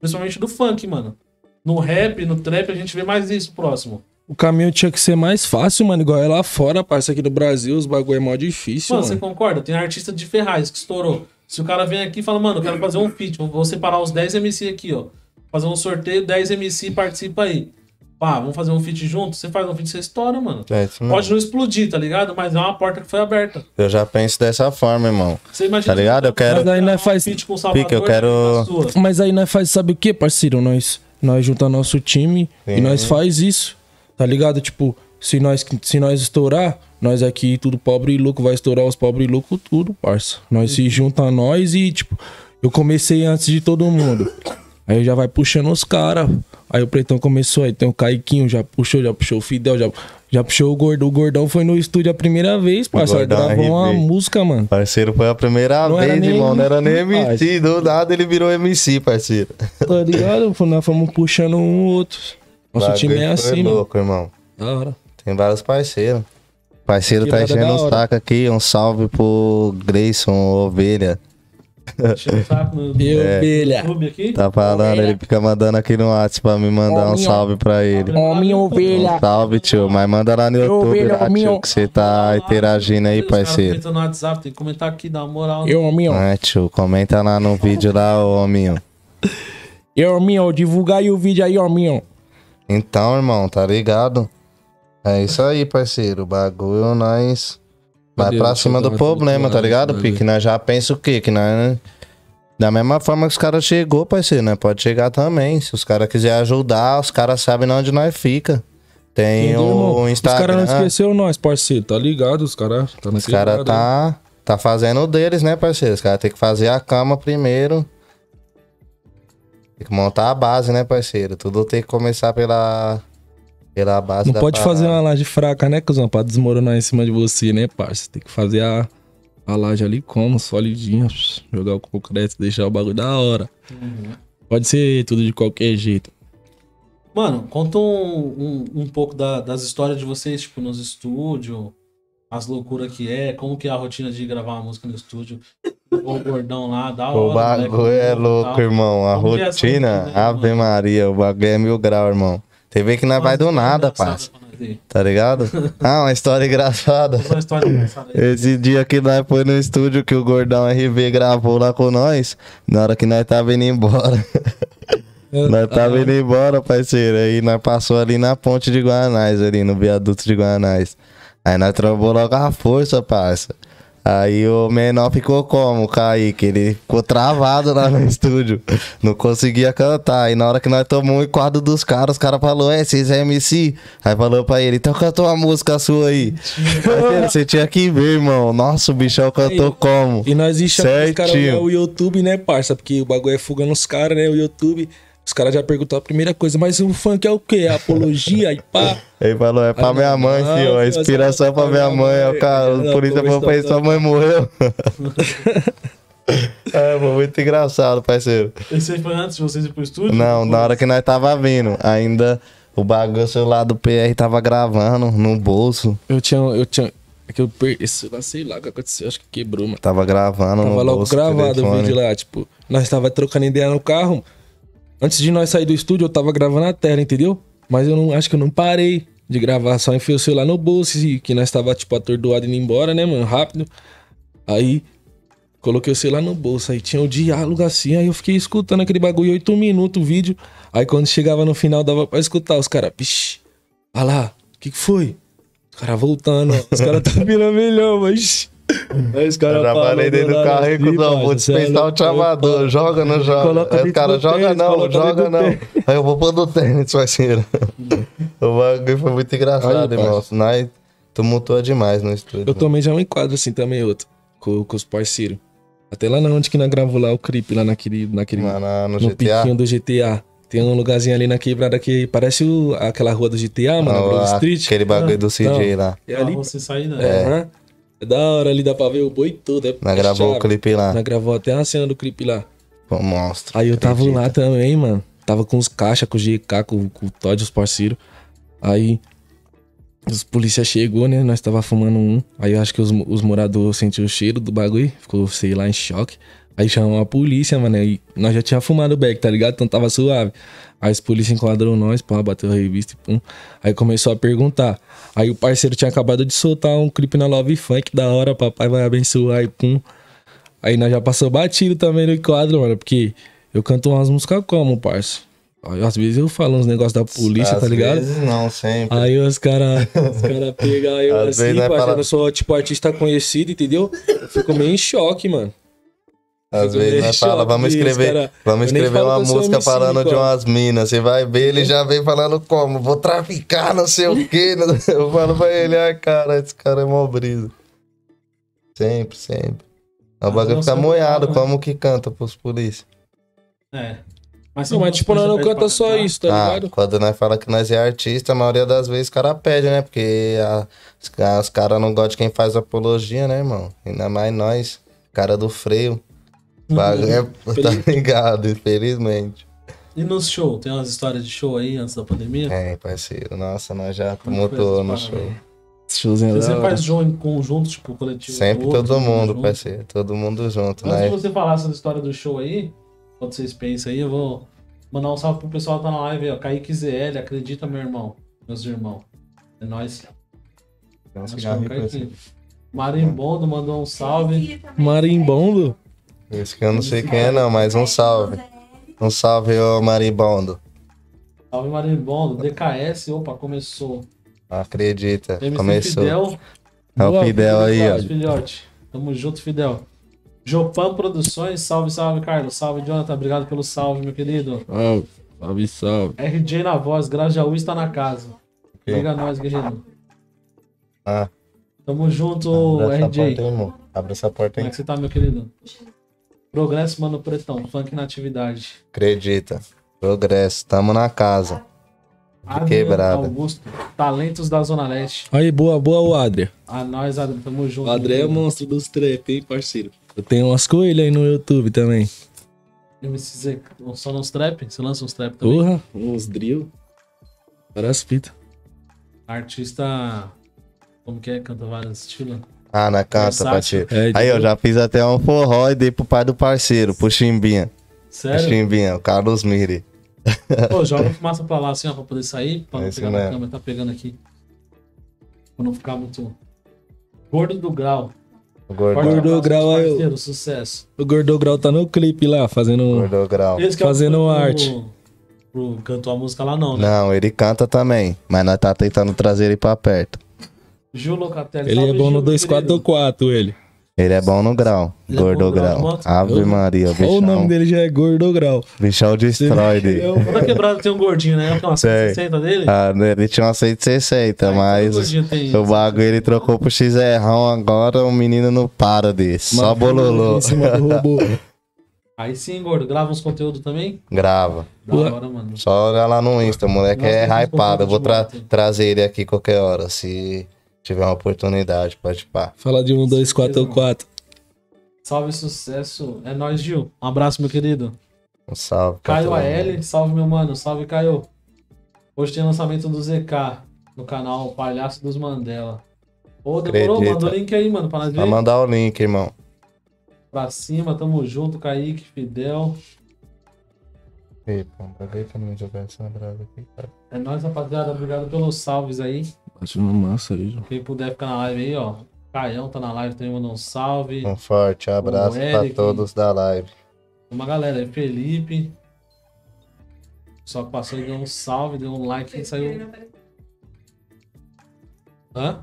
Principalmente do funk, mano. No rap, no trap, a gente vê mais isso próximo. O caminho tinha que ser mais fácil, mano. Igual é lá fora, parça. Aqui no Brasil, os bagulho é mó difícil, Mano, você mano. concorda? Tem artista de Ferraz que estourou. Se o cara vem aqui e fala, mano, eu quero fazer um feat, vou separar os 10 MC aqui, ó. Fazer um sorteio, 10 MC participa aí. Pá, vamos fazer um feat junto? Você faz um feat, você estoura, mano. É isso mesmo. Pode não explodir, tá ligado? Mas é uma porta que foi aberta. Eu já penso dessa forma, irmão. Você imagina. Tá ligado? Eu quero- Mas aí nós faz- feat com o Salvador, Pique, eu quero- sua. Mas aí nós faz, sabe o que, parceiro? Nós, nós junta nosso time Sim. e nós faz isso, tá ligado? Tipo, se nós, se nós estourar, nós aqui, tudo pobre e louco, vai estourar os pobres e louco, tudo, parça. Nós se junta a nós e, tipo, eu comecei antes de todo mundo. Aí já vai puxando os caras. Aí o Pretão começou, aí tem o Caiquinho, já puxou, já puxou o Fidel, já, já puxou o Gordão. O Gordão foi no estúdio a primeira vez, Gordão gravou uma música, mano. Parceiro, foi a primeira Não vez, nem irmão. Não era nem MC, MC. Do nada ele virou MC, parceiro. Tá ligado? Nós fomos puxando um outro. Nosso Bagulho time é assim, mano. louco, irmão. Da hora. Tem vários parceiros. Parceiro tá enchendo hora. saco aqui. Um salve pro Grayson Ovelha. Enchendo o saco no, no E ovelha. YouTube aqui. Tá falando, ele fica mandando aqui no WhatsApp pra me mandar um salve pra ele. Homem ovelha. Um salve, tio. Mas manda lá no YouTube, Ovelha, lá, tio, que você tá interagindo aí, parceiro. comentam no WhatsApp, tem que comentar aqui, dá uma moral. Eu, homem. É, tio, comenta lá no vídeo lá, ô hominho. Eu, homem, ó. Divulgar aí o vídeo aí, homem, ó. Então, irmão, tá ligado? É isso aí, parceiro. O bagulho, nós. Vai pra cima do problema, tá ligado, Pique? Nós já pensa o quê? Que nós. Da mesma forma que os caras chegou, parceiro, né? Pode chegar também. Se os caras quiserem ajudar, os caras sabem onde nós fica. Tem Entendeu, o irmão? Os caras não Instagram. esqueceu nós, parceiro. Tá ligado? Os caras tá Os caras quebrada, tá, tá fazendo deles, né, parceiro? Os caras tem que fazer a cama primeiro. Tem que montar a base, né, parceiro? Tudo tem que começar pela, pela base Não da pode fazer parada. uma laje fraca, né, cuzão? Pra desmoronar em cima de você, né, parça? Tem que fazer a, a laje ali como? Solidinha. Jogar o concreto, deixar o bagulho da hora. Uhum. Pode ser tudo de qualquer jeito. Mano, conta um, um, um pouco da- das histórias de vocês, tipo, nos estúdios, as loucuras que é, como que é a rotina de gravar uma música no estúdio, o gordão lá, da hora. O bagulho moleque, é louco, irmão. A rotina, rotina aí, Ave? Maria, o bagulho é mil grau, irmão. Tem vez que nós vai do nada, aí. Tá ligado? Ah, uma história engraçada. Uma história engraçada. Esse dia que nós foi no estúdio que o Gordão RV gravou lá com nós, na hora que nós tava indo embora. nós tava indo embora, parceiro. Aí nós passou ali na ponte de Guanás, ali no viaduto de Guanás. Aí nós trombou logo a força, parça. Aí o menor ficou como, o Kaique? Ele ficou travado lá no estúdio. Não conseguia cantar. Aí na hora que nós tomamos o enquadro dos caras, os caras falaram, é, vocês é MC? Aí falou pra ele, então canta uma música sua aí. Parceiro, Você tinha que ver, irmão. Nossa, o bichão cantou como? E nós enxergamos os caras o YouTube, né, parça? Porque o bagulho é fuga nos caras, né? O YouTube. Os caras já perguntaram a primeira coisa, mas o funk é o quê? É apologia e pá. Ele falou, é pra Aí, minha mãe, não, filho. A inspiração é pra minha mãe. mãe. cara, Ela por isso eu pra sua mãe morreu. é, foi muito engraçado, parceiro. Esse aí foi antes de vocês ir pro estúdio? Não, na hora que nós tava vindo, ainda o bagulho, o celular do PR tava gravando no bolso. Eu tinha. Eu tinha. É que eu perdi. Esse lá, sei lá o que aconteceu. Acho que quebrou, mano. Tava gravando Tava no logo bolso. gravado o vídeo lá, tipo, nós tava trocando ideia no carro. Antes de nós sair do estúdio, eu tava gravando a tela, entendeu? Mas eu não acho que eu não parei de gravar, só enfiei o celular no bolso, e que nós tava, tipo, atordoado indo embora, né, mano? Rápido. Aí, coloquei o celular no bolso, aí tinha o diálogo assim, aí eu fiquei escutando aquele bagulho oito minutos o vídeo. Aí quando chegava no final, dava pra escutar os caras, pixi, olha lá, o que que foi? Os caras voltando. Os caras tá virando milhão, mas. Aí os Eu caras já parei dentro do carro aí, cuzão. Vou dispensar o chamador. Joga, não joga. Coloca Aí o cara joga, tênis, não, joga, não. Aí eu vou pôr do tênis, parceiro. o bagulho foi muito engraçado, Aí, irmão. Nós tumultuou demais no estúdio. Eu também já um enquadro assim também, outro. Com, com os parceiros. Até lá na onde que nós gravamos lá o clipe, lá naquele. naquele Lá na- no no GTA. piquinho do GTA. Tem um lugarzinho ali na quebrada que parece o- aquela rua do GTA, mano, Não, Street. Aquele bagulho do CJ não. lá. É Ali ali. você sair, né? É, aham. É da hora ali, dá pra ver o boi todo. É Nós gravou o clipe lá. Nós gravou até a cena do clipe lá. Pô, monstro. Aí eu tava Acredita. lá também, mano. Tava com os caixa, com o GK, com, com o Todd, os parceiros. Aí os polícia chegou, né? Nós tava fumando um. Aí eu acho que os, os moradores sentiram o cheiro do bagulho. Ficou, sei lá, em choque. Aí chamou a polícia, mano. Aí nós já tinha fumado o beck, tá ligado? Então tava suave. Aí os polícia enquadrou nós, pá, bateu a revista e pum. Aí começou a perguntar. Aí o parceiro tinha acabado de soltar um clipe na Love Funk, da hora, papai vai abençoar e pum. Aí nós já passou batido também no quadro, mano, porque eu canto umas músicas como, parça? Às vezes eu falo uns negócios da polícia, Às tá ligado? vezes não, sempre. Aí os caras os cara pegam eu Às assim, nós parça, fala- eu sou tipo artista conhecido, entendeu? Eu fico meio em choque, mano. Às Fico vezes nós fala, vamos escrever, cara. vamos escrever uma música MC, falando de umas minas. Você vai ver, ele já vem falando como? Vou traficar, não sei o quê. Eu falo pra ele, ai, cara, esse cara é mó brisa. Sempre, sempre. O Mas bagulho fica sabe moiado, né? como que canta pros polícia. É. Mas, Não, mas tipo, nós não canta só isso, tá Ah, ligado? quando nós fala que nós é artista, a maioria das vezes o cara pede, né? Porque a- os caras não gostam de quem faz apologia, né, irmão? Ainda mais nós, cara do freio. Bagulho é, tá ligado, infelizmente. E nos shows? Tem umas histórias de show aí antes da pandemia? É, parceiro. Nossa, nós já essas no show. aí? Showzinho Você sempre hora. faz show em conjunto, tipo, coletivo? Sempre todo, todo mundo, junto? parceiro. Todo mundo junto, Antes de né? você falar essa história do show aí, quando vocês pensam aí, eu vou mandar um salve pro pessoal que tá na live aí, ó. Kaique ZL, acredita, meu irmão. Meus irmãos. É nóis. Acho que é. Marimbondo mandou um salve. Marimbondo? Esse que eu não sei quem é, não, mas um salve. Um salve, ô Maribondo. Salve Marimbondo. DKS, opa, começou. Acredita, MC começou. Fidel. É o Boa, Fidel aí, ó. Salve, filhote. Tamo junto, Fidel. Jopan Produções, salve, salve, Carlos. Salve, Jonathan. Obrigado pelo salve, meu querido. Salve, salve, salve. RJ na voz, Grajaú está na casa. Liga nós, guerreiro. Ah, Tamo junto, abre essa RJ. porta aí. Abre essa porta Como é aí. que você tá, meu querido? Progresso, mano, pretão. Funk na atividade. Acredita. Progresso, tamo na casa. Adrian quebrada. Augusto. Talentos da Zona Leste. Aí, boa, boa, o Adria. A nós, Adriano, tamo junto. O Adré é querido. monstro dos trap, hein, parceiro? Eu tenho umas coelhas aí no YouTube também. MCZ, só nos trap? Você lança uns trap também? Porra, uns drill. Várias fitas. Artista. Como que é? Canta vários estilos. Ah, na canta, parceiro. É, Aí, eu já fiz até um forró e dei pro pai do parceiro, pro Chimbinha. Sério? Chimbinha, o Carlos Miri. Pô, joga fumaça pra lá assim, ó, pra poder sair. Pra não É pegar na mesmo. câmera, tá pegando aqui. Pra não ficar muito. Gordo do Grau. O. Gordo Grau meus aí, ó. parceiros, Sucesso. O Gordograu tá no clipe lá, fazendo. Grau. Que é o Fazendo pro- arte. Pro, cantou a música lá, não, né? Não, ele canta também, mas nós tá tentando trazer ele pra perto. Gil Locatelli. Ele é bom no Gil, meu querido. 244, ele. Ele é bom no grau, Ele é bom Gordo no grau, Grau. moto? Ave Eu- Maria, o Olha o nome bichão. dele já é Gordograu. Bichão destrói dele. Toda quebrada tem um gordinho, né? Tem uma Sei. 160 dele. Ah, ele tinha uma 160, Todo mas gordinho tem o bagulho ele trocou pro XR, agora o menino não para desse. Só bololô. Em cima do robô. Aí sim, gordo. Grava uns conteúdos também? Grava. Da hora, mano. Só olha lá no Insta, o moleque Nossa, é hypado. Eu vou tra- trazer ele aqui qualquer hora, se tiver uma oportunidade, pode pá. Fala de um, dois, quatro, quatro. Salve, sucesso. É nóis, Gil. Um abraço, meu querido. Um salve. Caio AL, salve, meu mano. Salve, Caio. Hoje tem lançamento do ZK no canal Palhaço dos Mandela. Ô, demorou? Acredita. Manda o link aí, mano, pra nós ver. Vai mandar o link, irmão. Pra cima, tamo junto, Kaique, Fidel. Ei, pô, jogar essa brava aqui, cara. É nóis, rapaziada. Obrigado pelos salves aí. Bate uma massa aí, João. Quem puder ficar na live aí, ó. Caião tá na live também, mandou um salve. Um forte abraço Eric. todos da live. Uma galera aí, Felipe. Só que passou e deu um salve, deu um like e saiu. Hã?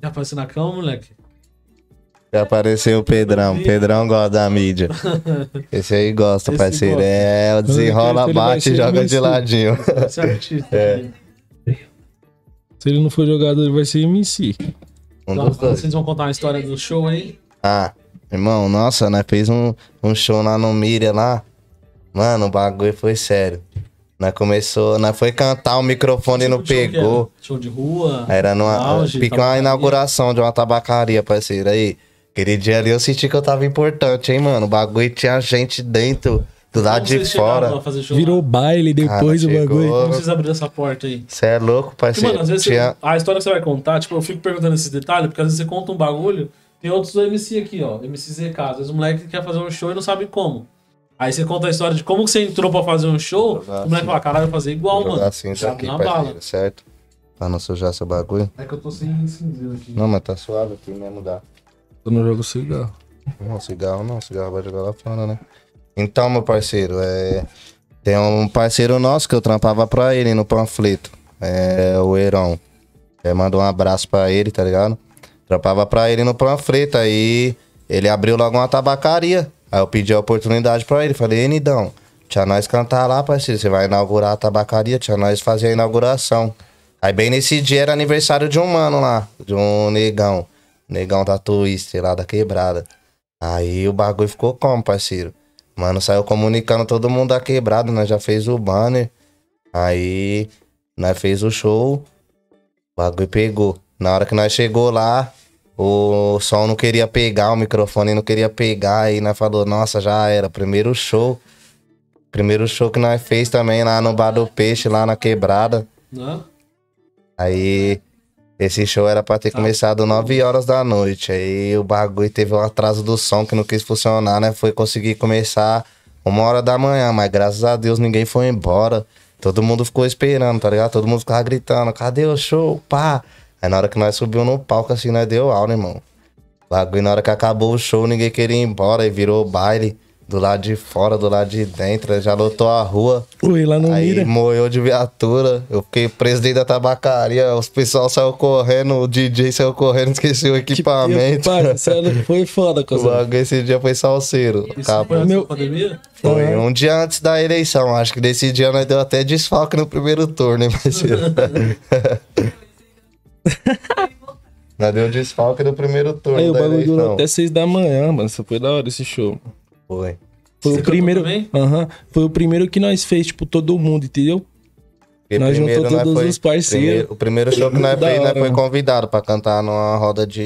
Já apareceu na cama, moleque? Já apareceu o Pedrão. Pedrão gosta da mídia. Esse aí gosta, Esse parceiro. gosta. É, desenrola, bate e joga de ladinho. Esse artista. É. Se ele não for jogador, ele vai ser MC. Um Então, dos dois. vocês vão contar uma história do show aí? Ah, irmão, nossa, nós fez um, um show lá no Miriam lá. Mano, o bagulho foi sério. Nós começou, nós foi cantar, o microfone não que pegou. Show de rua? Era numa. Auge, Fica uma inauguração de uma tabacaria, parceiro. Aí, aquele dia ali eu senti que eu tava importante, hein, mano. O bagulho tinha gente dentro, do lado Como de fora. Virou baile depois Cara, do bagulho. Como vocês abriram essa porta aí? Você é louco, Porque, parceiro. mano, às vezes tinha... você- a história que você vai contar, tipo, eu fico perguntando esses detalhes, porque às vezes você conta um bagulho, tem outros MC aqui, ó, MC ZK. Às vezes o moleque quer fazer um show e não sabe como. Aí você conta a história de como que você entrou pra fazer um show, o moleque assim. fala, caralho, eu vou fazer igual, Vou mano. cinza Sabe, aqui, na parceiro, bala. certo? Pra não sujar seu bagulho. É que eu tô sem cinzeiro aqui. Não, mas tá suave aqui mesmo, dá. Eu não jogo cigarro. Não, cigarro não, cigarro vai jogar lá fora, né? Então, meu parceiro, é... tem um parceiro nosso que eu trampava pra ele no panfleto. É o Heron. É, manda um abraço pra ele, tá ligado? Trampava pra ele no panfleto, aí ele abriu logo uma tabacaria. Aí eu pedi a oportunidade pra ele. Falei, ei, Nidão, tinha nós cantar lá, parceiro. Você vai inaugurar a tabacaria, tinha nós fazer a inauguração. Aí bem nesse dia era aniversário de um mano lá, de um negão. Negão da Twister lá da quebrada. Aí o bagulho ficou como, parceiro? Mano, saiu comunicando todo mundo da quebrada, nós já fez o banner. Aí nós fez o show, o bagulho pegou. Na hora que nós chegou lá, o som não queria pegar, o microfone não queria pegar. Aí nós falou, nossa, já era. Primeiro show. Primeiro show que nós fez também lá no Bar do Peixe, lá na quebrada. Né? Aí esse show era pra ter começado 9 horas da noite. Aí o bagulho teve um atraso do som que não quis funcionar, né? Foi conseguir começar uma hora da manhã, mas graças a Deus ninguém foi embora. Todo mundo ficou esperando, tá ligado? Todo mundo ficava gritando, cadê o show? Pá! Aí na hora que nós subimos no palco, assim, nós deu aula, irmão. Bagulho, na hora que acabou o show, ninguém queria ir embora e virou baile. Do lado de fora, do lado de dentro, já lotou a rua. Ui, lá no Aí Mira. moeu de viatura. Eu fiquei preso dentro da tabacaria. Os pessoal saiu correndo, o DJ saiu correndo, esqueceu o equipamento. Pai, sério, foi foda, O coisa. bagulho esse dia foi salseiro. Isso Acabou. foi Meu- pandemia? Foi um dia antes da eleição. Acho que desse dia nós deu até desfalque no primeiro turno, hein, parceiro? nós deu desfalque no primeiro turno Aí o da bagulho durou eleição. até seis da manhã, mano. Isso foi da hora esse show. Foi. Foi Você o primeiro. Aham. Foi o primeiro que nós fez, tipo, todo mundo, entendeu? Porque Nós juntou todos os parceiros. primeiro- o primeiro show que nós fez, nós foi convidado pra cantar numa roda de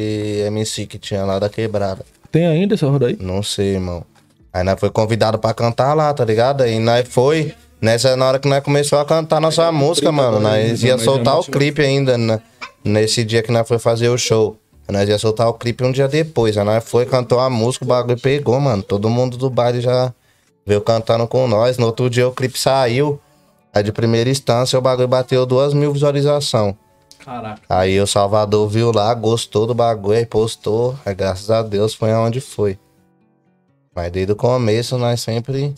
MC que tinha lá da quebrada. Tem ainda essa roda aí? Não sei, irmão. Aí nós foi convidado pra cantar lá, tá ligado? Aí nós foi. Nessa na hora que nós começou a cantar nossa música, mano. Nós ia soltar o clipe ainda, né? Nesse dia que nós foi fazer o show. Nós ia soltar o clipe um dia depois. Aí nós foi, cantou a música, o bagulho pegou, mano. Todo mundo do baile já veio cantando com nós. No outro dia o clipe saiu. Aí de primeira instância o bagulho bateu duas mil visualizações. Caraca. Aí o Salvador viu lá, gostou do bagulho, aí postou. Aí graças a Deus foi aonde foi. Mas desde o começo nós sempre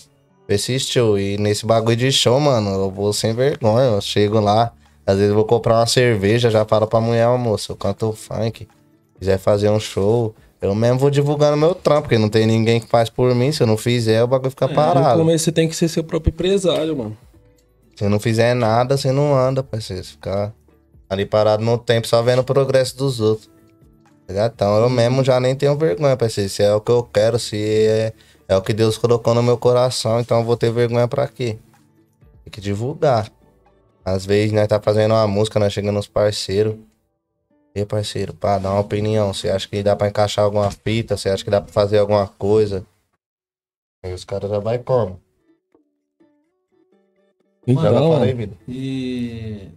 persistiu. E nesse bagulho de show, mano, eu vou sem vergonha. Eu chego lá, às vezes vou comprar uma cerveja, já falo pra mulher, moça, eu canto funk. Quiser fazer um show, eu mesmo vou divulgando meu trampo, porque não tem ninguém que faz por mim. Se eu não fizer, o bagulho fica É, No parado. começo você tem que ser seu próprio empresário, mano. Se não fizer nada, você não anda, parceiro. Você Ficar ali parado no tempo só vendo o progresso dos outros. Tá? Então eu mesmo já nem tenho vergonha, parceiro. Se é o que eu quero, se é, é o que Deus colocou no meu coração, então eu vou ter vergonha pra quê? Tem que divulgar. Às vezes nós tá fazendo uma música, nós chegamos nos parceiros. E parceiro, pá, dá uma opinião. Você acha que dá pra encaixar alguma fita? Você acha que dá pra fazer alguma coisa? Aí os caras já vai como? Então, Já falei, vida. E.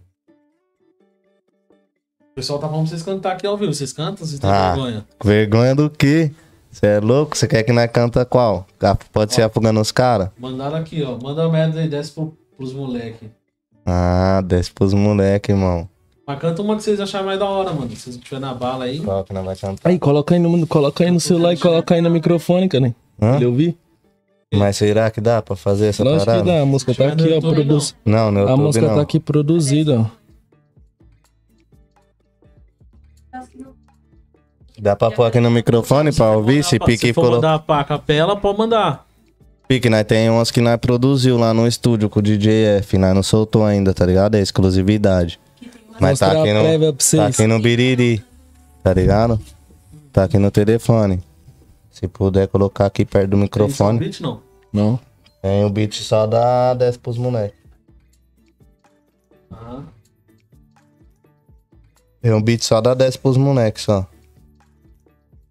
O pessoal tá falando pra vocês cantar aqui ao vivo. Vocês cantam? Vocês têm Ah. vergonha? Vergonha do quê? Você é louco? Você quer que nós canta qual? Pode ser afogando os caras? Mandaram aqui, ó. Manda a merda aí, desce pro, pros moleque. Ah, desce pros moleque, irmão. Mas canta uma que vocês acharem mais da hora, mano. Se vocês estiver na bala aí. Qual que nós vai cantar? Aí, coloca aí no, coloca aí no celular e coloca aí no microfone, cara. Hã? Ele ouvir? Mas será que dá pra fazer essa Lógico que parada? dá. A música tá Tiver aqui, ó. Não, no A música não. tá aqui produzida, ó. Dá pra pôr aqui no microfone pra ouvir? Se Se pique for colo... mandar pra capela, pode mandar. Pique, nós tem umas que nós produziu lá no estúdio com o DJ F, nós não soltou ainda, tá ligado? É exclusividade. Mas tá aqui no, tá aqui no Biriri, tá ligado? Tá aqui no telefone. Se puder colocar aqui perto do Tem só microfone. beat, não. Não. Tem o beat só dá 10 pros moleques. Aham. Tem um beat só dá 10 pros moleques só.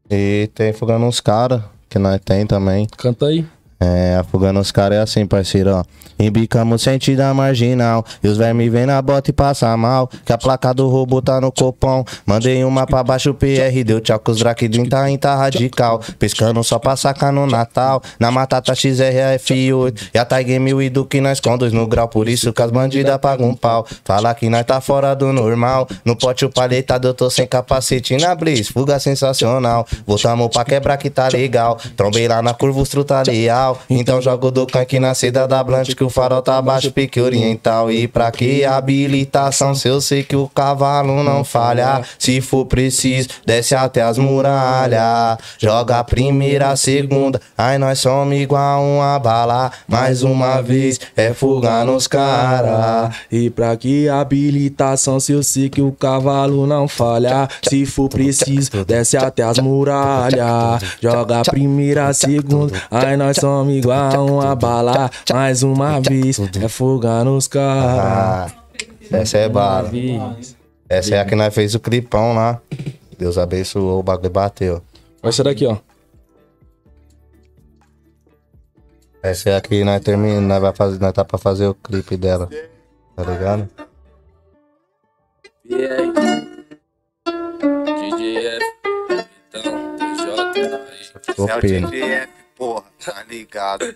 E tem afogando uns caras, que nós tem também. Canta aí. É, afogando os caras é assim, parceiro, ó. Embicamos sentido da marginal. E os vermes vem na bota e passa mal. Que a placa do robô tá no copão. Mandei uma pra baixo o PR. Deu tchau com os draquidinhos tá em tá radical. Pescando só pra sacar no Natal. Na matata XRF8. E a Tiger Mil e do que nós dois no grau. Por isso que as bandidas pagam um pau. Fala que nós tá fora do normal. No pote o palhetado eu tô sem capacete na Blitz. Fuga sensacional. Voltamos pra quebrar que tá legal. Trombei lá na curva, os tru tá leal. Então joga o Ducan aqui na seda da Blunt que o farol tá baixo, pique oriental. E pra que habilitação se eu sei que o cavalo não falha? Se for preciso, desce até as muralhas. Joga a primeira, a segunda, ai nós somos igual uma bala. Mais uma vez, é fuga nos cara. E pra que habilitação se eu sei que o cavalo não falha? Se for preciso, desce até as muralhas. Joga a primeira, a segunda, ai nós somos igual uma bala. Mais uma vez, é fuga nos caras. Ah, essa é bala. Essa é a que nós fez o clipão lá. Deus abençoou, o bagulho bateu. Olha essa daqui, ó. Essa é a que nós terminamos, nós, vai fazer, nós tá pra fazer o clipe dela. Tá ligado? E aí? DJF, então, TJ, Ficou tá ligado?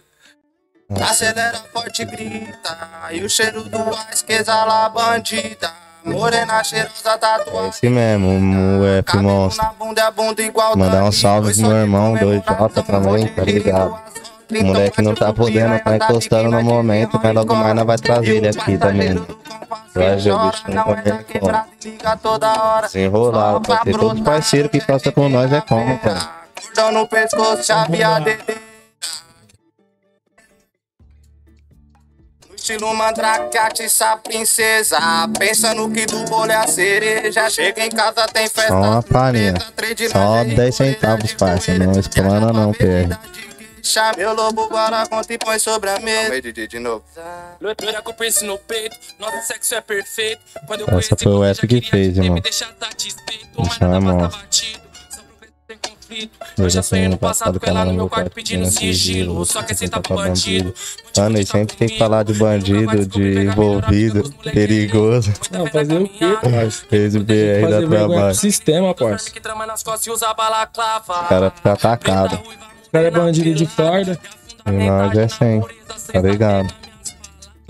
Acelera forte e grita. E o cheiro do ice que exala bandida. Morena cheirosa É tatuada. esse mesmo, o F Monstro. na bunda é bunda igual Mandar um salve pro meu irmão, dois Jota também, tá ligado? O moleque não tá podendo, tá encostando no momento, mas logo mais nós vai trazer ele aqui também. Vai ver o bicho não vendo como. Desenrolar, parceiro. Todos os parceiros que passam com nós é como, cara. Cordão no pescoço, chave a estilo mandrake, atiça a princesa. Pensa no que do bolo é a cereja. Chega em casa, tem festa. Só uma palhinha. Só na 10 centavos, parça. Não explana não, PR. Meu lobo, agora conta e põe sobre a mesa. Calma aí, de novo. Loira com piercing no peito, nosso sexo é perfeito. Quando eu Essa conheci foi o F que fez, irmão. Mas é nada monstro. passa batido. Tem conflito. Eu já sonhei no passado com ela no meu quarto pedindo sigilo. Só que assim tá pro bandido. Mano, e sempre tem que falar de bandido, de envolvido, perigoso. Não, fazer o quê, parça? Fez o BR da trabalho. sistema, parça. Que. O cara fica atacado. O cara é bandido de farda, E nós é sem, tá ligado?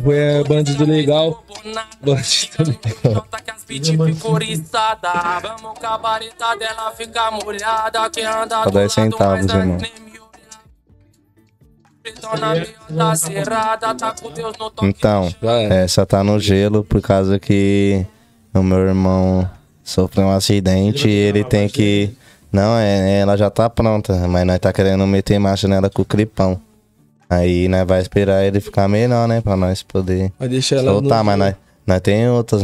o é bandido legal. Bandido legal. Nota que as beat ficou oriçada. Vamos com a vareta dela ficar molhada. Que anda do 10 lado, centavos, mas irmão. minha tá. Então, é. essa tá no gelo por causa que o meu irmão sofreu um acidente e ele tem que. Não, é, ela já tá pronta, mas nós tá querendo meter marcha nela com o clipão. Aí nós vai esperar ele ficar melhor, né? Pra nós poder Vai deixar ela soltar, no... mas nós, nós tem outras.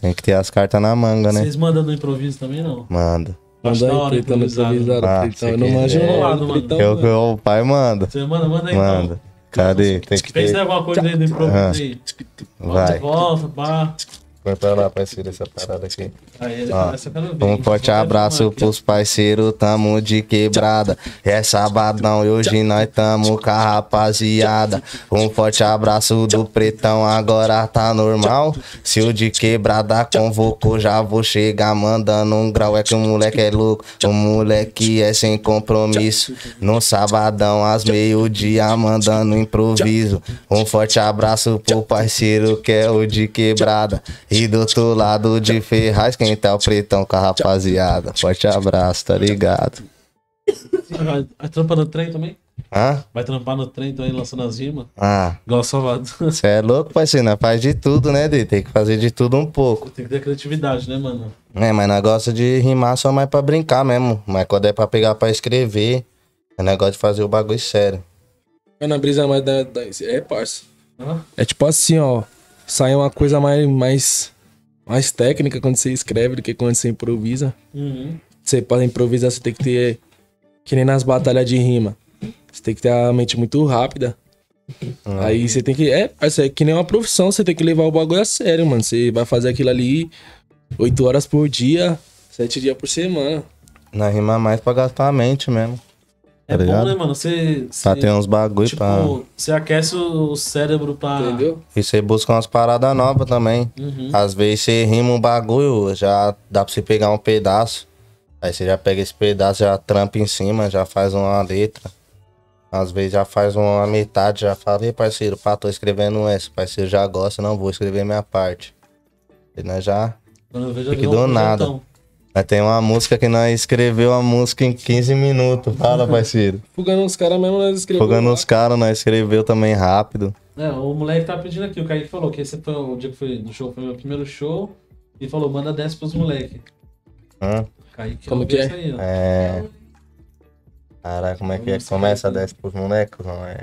Tem que ter as cartas na manga, né? Vocês mandam no improviso também, não? Manda. Manda aí, hora pretão improvisado. Ah, Eu não manjo quiser. não, Mano, pretão. Eu, eu, o pai manda. Você manda, manda aí, Manda. então. Cadê? Tem que Pensa em ter. alguma coisa aí do improviso Ah. aí. Vai. Volta, pá. Põe pra lá, parceiro, essa parada aqui. Aí, Ó, ver. Um forte abraço pros parceiros, tamo de quebrada. É sabadão e hoje nós tamo com a rapaziada. Um forte abraço do pretão, agora tá normal. Se o de quebrada convocou, já vou chegar mandando um grau. É que o moleque é louco, o moleque é sem compromisso. No sabadão, às meio-dia, mandando improviso. Um forte abraço pro parceiro que é o de quebrada. E do outro lado de Ferraz, quem tá o pretão com a rapaziada. Forte abraço, tá ligado? Vai, trampar no trem também? Hã? Vai trampar no trem também, lançando as rimas? Ah, Igual Salvador. você é louco, parceiro? Nós faz de tudo, né, Dê? Tem que fazer de tudo um pouco. Tem que ter criatividade, né, mano? É, mas nós gosta de rimar só mais pra brincar mesmo. Mas quando é pra pegar pra escrever, é negócio de fazer o bagulho sério. Vai na brisa mais da... da- É, parça. Hã? É tipo assim, ó. Sai uma coisa mais, mais, mais técnica quando você escreve do que quando você improvisa. Uhum. Você para improvisar, você tem que ter. Que nem nas batalhas de rima. Você tem que ter a mente muito rápida. Aí você tem que. É, parça, é que nem uma profissão, você tem que levar o bagulho a sério, mano. Você vai fazer aquilo ali 8 horas por dia, 7 dias por semana. Nós rima mais pra gastar a mente mesmo. É Tá bom, ligado? né, mano? Você. Pra você- ter uns bagulho Tipo, pra. você aquece o cérebro pra. Entendeu? E você busca umas paradas novas também. Uhum. Às vezes você rima um bagulho, já dá pra você pegar um pedaço. Aí você já pega esse pedaço, já trampa em cima, já faz uma letra. Às vezes já faz uma metade, já fala, ei parceiro, pá, tô escrevendo essa. Parceiro já gosta, não vou escrever minha parte. E nós já. Quando eu vejo, do nada. projetão. Mas tem uma música que nós escreveu a música em 15 minutos. Fala, parceiro. Fugando os caras mesmo, nós escrevemos. Fogando lá. os caras, nós escreveu também rápido. É, o moleque tá pedindo aqui, o Kaique falou que esse foi o dia que foi do show, foi o meu primeiro show. E falou, manda 10 pros moleque. Hã? Kaique, Como que é? aí, ó. É. Caraca, como é que é que começa a 10 pros molecos? Não é.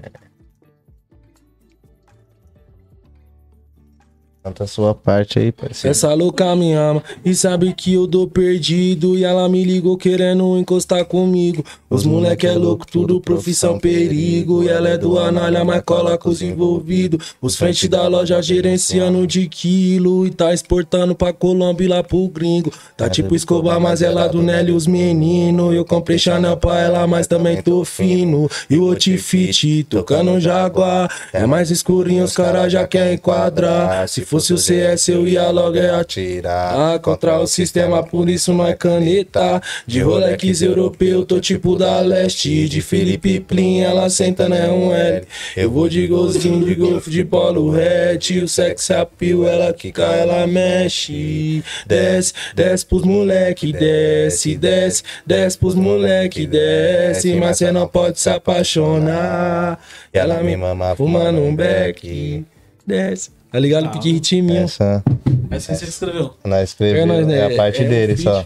Canta a sua parte aí, parceiro. Essa louca me ama e sabe que eu dou perdido. E ela me ligou querendo encostar comigo. Os moleque é louco, tudo profissão perigo. E ela é do Anália, mas cola com os envolvidos. Os frente da loja gerenciando de quilo. E tá exportando pra Colômbia e lá pro gringo. Tá tipo Escobar, mas ela do Nelly os menino. Eu comprei Chanel pra ela, mas também tô fino. E o Otifit tocando Jaguar. É mais escurinho, os caras já querem enquadrar. Se fosse o CS, eu ia logo é atirar. Ah, contra o sistema, por isso não é caneta. De Rolex europeu, tô tipo da leste. De Felipe Plin, ela senta, né? Um L. Eu vou de golzinho, de golfe, de polo red. O sex appeal, ela quica, ela mexe. Desce, desce pros moleque, desce, desce, desce pros moleque, desce. Mas cê não pode se apaixonar. E ela me mama fumando um beck. Desce. Tá ligado? Ah, Pique ritminho. Essa Essa aí você escreveu. nós escreveu, É, né? é a parte É um dele só.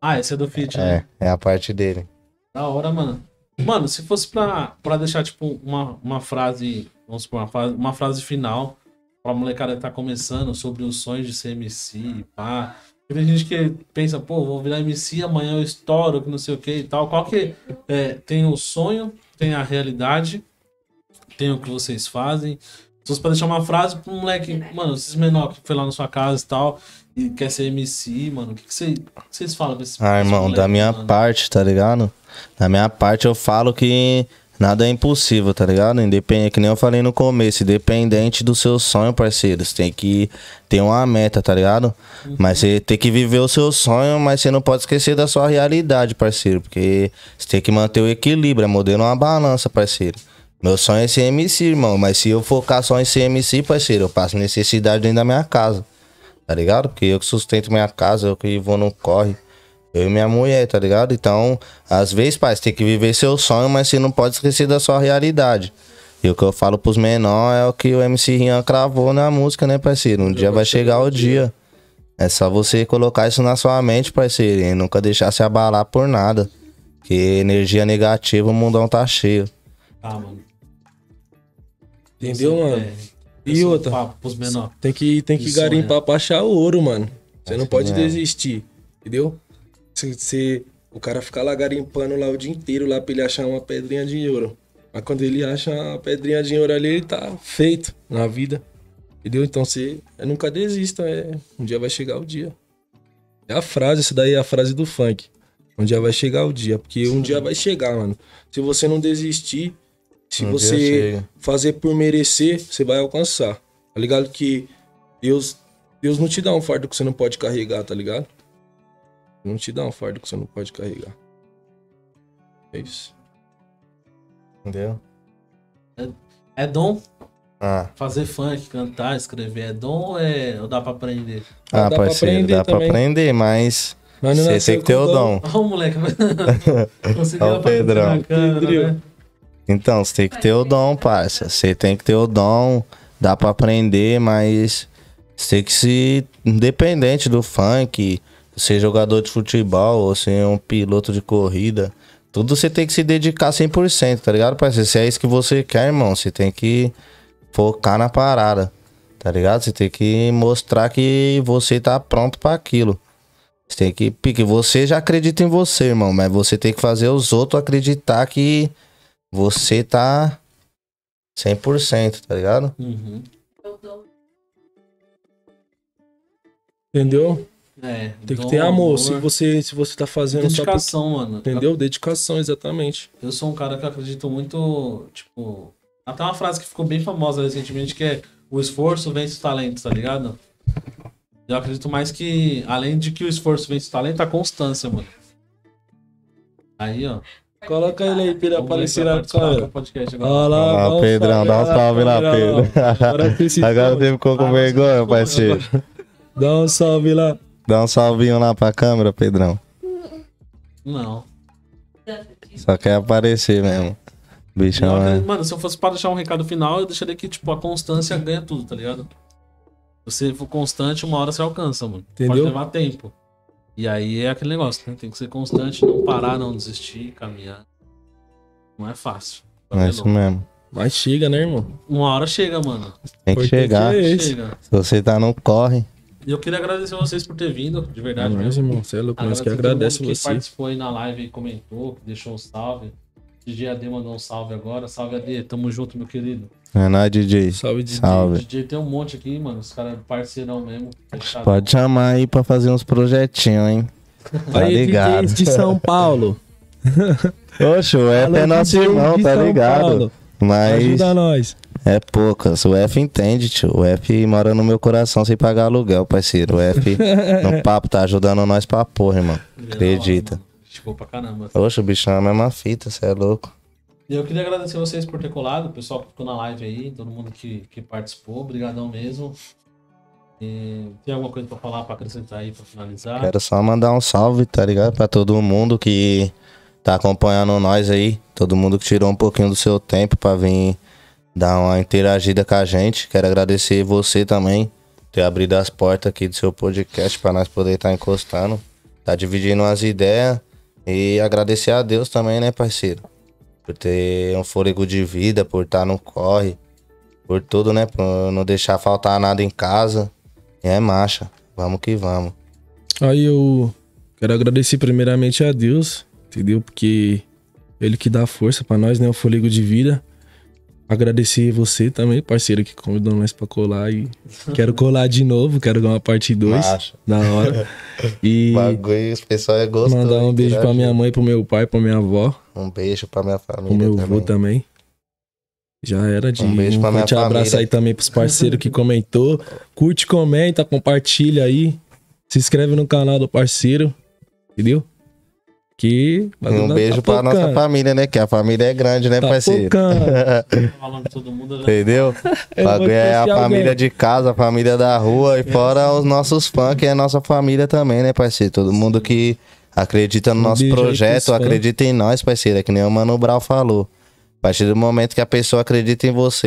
Ah, esse é do feat, né? É, é a parte dele. Da hora, mano. Mano, se fosse pra, pra deixar, tipo, uma, uma frase, vamos supor, uma frase, uma frase final pra molecada que tá começando sobre os sonhos de ser MC, pá. Tem gente que pensa, pô, vou virar MC, amanhã eu estouro, que não sei o que e tal. Qual que é, tem o sonho, tem a realidade, tem o que vocês fazem. Se fosse pra deixar uma frase pro moleque, mano, esses menor que foi lá na sua casa e tal, e quer ser MC, mano, o que, que você- que vocês falam pra esse Ah, irmão, moleque, da minha mano? parte, tá ligado? Da minha parte eu falo que nada é impossível, tá ligado? Independente, que nem eu falei no começo, independente do seu sonho, parceiro, você tem que ter uma meta, tá ligado? Mas você tem que viver o seu sonho, mas você não pode esquecer da sua realidade, parceiro, porque você tem que manter o equilíbrio, é modelo uma balança, parceiro. Meu sonho é ser MC, irmão, mas se eu focar só em ser MC, parceiro, eu passo necessidade dentro da minha casa, tá ligado? Porque eu que sustento minha casa, eu que vou no corre. Eu e minha mulher, tá ligado? Então, às vezes, pai, você tem que viver seu sonho, mas você não pode esquecer da sua realidade. E o que eu falo pros menores é o que o MC Rian cravou na música, né, parceiro? Um dia vai chegar o dia. É só você colocar isso na sua mente, parceiro, e nunca deixar se abalar por nada. Porque energia negativa, o mundão tá cheio. Ah, mano. Entendeu, mano? É, E outra? Menor. Tem que, tem que garimpar pra achar ouro, mano. Você não pode mesmo. desistir, entendeu? Se, se o cara ficar lá garimpando lá o dia inteiro lá pra ele achar uma pedrinha de ouro. Mas quando ele acha uma pedrinha de ouro ali, ele tá feito na vida. Entendeu? Então você é, nunca desista, é, um dia vai chegar o dia. É a frase, essa daí é a frase do funk. Um dia vai chegar o dia, porque um dia vai chegar, mano. Se você não desistir, se Um você fazer por merecer, você vai alcançar. Tá ligado? Que Deus, Deus não te dá um fardo que você não pode carregar, tá ligado? Não te dá um fardo que você não pode carregar. É isso. Entendeu? É dom Ah, fazer funk, cantar, escrever. É dom ou, é, ou dá pra aprender? ah dá pra parceiro, aprender dá pra também. aprender, mas você tem que ter o dom. Ó, o moleque. Conseguiu Ó o Pedrão. na câmera, Pedrinho. né? Então, você tem que ter o dom, parça. Você tem que ter o dom, dá pra aprender, mas você tem que ser independente do funk, ser jogador de futebol ou ser um piloto de corrida. Tudo você tem que se dedicar 100%, tá ligado, parceiro? Se é isso que você quer, irmão, você tem que focar na parada, tá ligado? Você tem que mostrar que você tá pronto pra aquilo. Você tem que. Porque você já acredita em você, irmão, mas você tem que fazer os outros acreditar que você tá 100%, tá ligado? Uhum. Entendeu? É, Tem que ter amor. Se amor, você, se você tá fazendo só por... Dedicação, mano. Entendeu? Dedicação, exatamente. Eu sou um cara que acredito muito, tipo. Até uma frase que ficou bem famosa recentemente, que é o esforço vence o talento, tá ligado? Eu acredito mais que, além de que o esforço vence o talento, a constância, mano. Aí, ó. Coloca ele aí pra ele vamos ver aparecer na câmera. do podcast agora. Olha lá, lá, dá um Pedrão, dá um salve lá. Pedro. Agora você ficou com Ah, vergonha, você- parceiro. Dá um salve lá. Dá um salvinho lá pra câmera, Pedrão. Não. Só quer aparecer mesmo. Bichão, Eu- é. Mano, se eu fosse pra deixar um recado final, eu deixaria que, tipo, a constância ganha tudo, tá ligado? Se você for constante, uma hora você alcança, mano. Pode Entendeu? levar tempo. E aí é aquele negócio, né? Tem que ser constante, não parar, não desistir, caminhar. Não é fácil. É isso mesmo. Mas chega, né, irmão? Uma hora chega, mano. Tem que Importante chegar. é esse. Chega. Se você tá no corre, E eu queria agradecer vocês por ter vindo, de verdade. Mas, mesmo. irmão, você é louco, nós que agradece mundo que você. participou aí na live e comentou, que deixou um salve. DJ AD mandou um salve agora. Salve AD, tamo junto, meu querido. é nóis, DJ. Salve, DJ. Salve. DJ tem um monte aqui, mano. Os caras parceirão mesmo. fechado. Pode chamar aí pra fazer uns projetinhos, hein? Tá Aí, ligado. DJs de São Paulo. Oxe, o F é nosso irmão, tá São ligado? Paulo. Mas Ajuda nós. é poucas. O F entende, tio. O F mora no meu coração sem pagar aluguel, parceiro. O F no papo tá ajudando nós pra porra, irmão. Acredita. Chegou pra caramba. O bichão é a mesma fita, cê é louco. E eu queria agradecer vocês por ter colado, o pessoal que ficou na live aí, todo mundo que, que participou. Obrigadão mesmo. E tem alguma coisa pra falar, pra acrescentar aí, pra finalizar? Quero só mandar um salve, tá ligado? Pra todo mundo que tá acompanhando nós aí. Todo mundo que tirou um pouquinho do seu tempo pra vir dar uma interagida com a gente. Quero agradecer você também, ter abrido as portas aqui do seu podcast pra nós poder estar encostando. Tá dividindo umas ideias. E agradecer a Deus também, né, parceiro? Por ter um fôlego de vida, por estar no corre. Por tudo, né? Por não deixar faltar nada em casa. E é marcha. Vamos que vamos. Aí eu quero agradecer primeiramente a Deus, entendeu? Porque ele que dá força pra nós, né? O fôlego de vida. Agradecer você também, parceiro, que convidou nós pra colar e quero colar de novo, quero ganhar uma parte 2 Marcha. na hora. E bagulho, os pessoal é gostoso. mandar um beijo pra minha mãe, pro meu pai, pra minha avó, Um beijo pra minha pro família meu também. avô também. Já era de Um beijo pra minha forte abraço família. aí também pros parceiros que comentou. Curte, comenta, compartilha aí. Se inscreve no canal do parceiro, entendeu? Que E um tá beijo pra nossa família, né? Que a família é grande, né, Tá parceiro? Entendeu? Eu O bagulho vou é a família alguém. de casa, a família da rua e fora os nossos fãs, que é nossa família também, né, parceiro? Todo mundo que acredita no Um nosso projeto, acredita em nós, parceiro. É que nem o Mano Brau falou. A partir do momento que a pessoa acredita em você,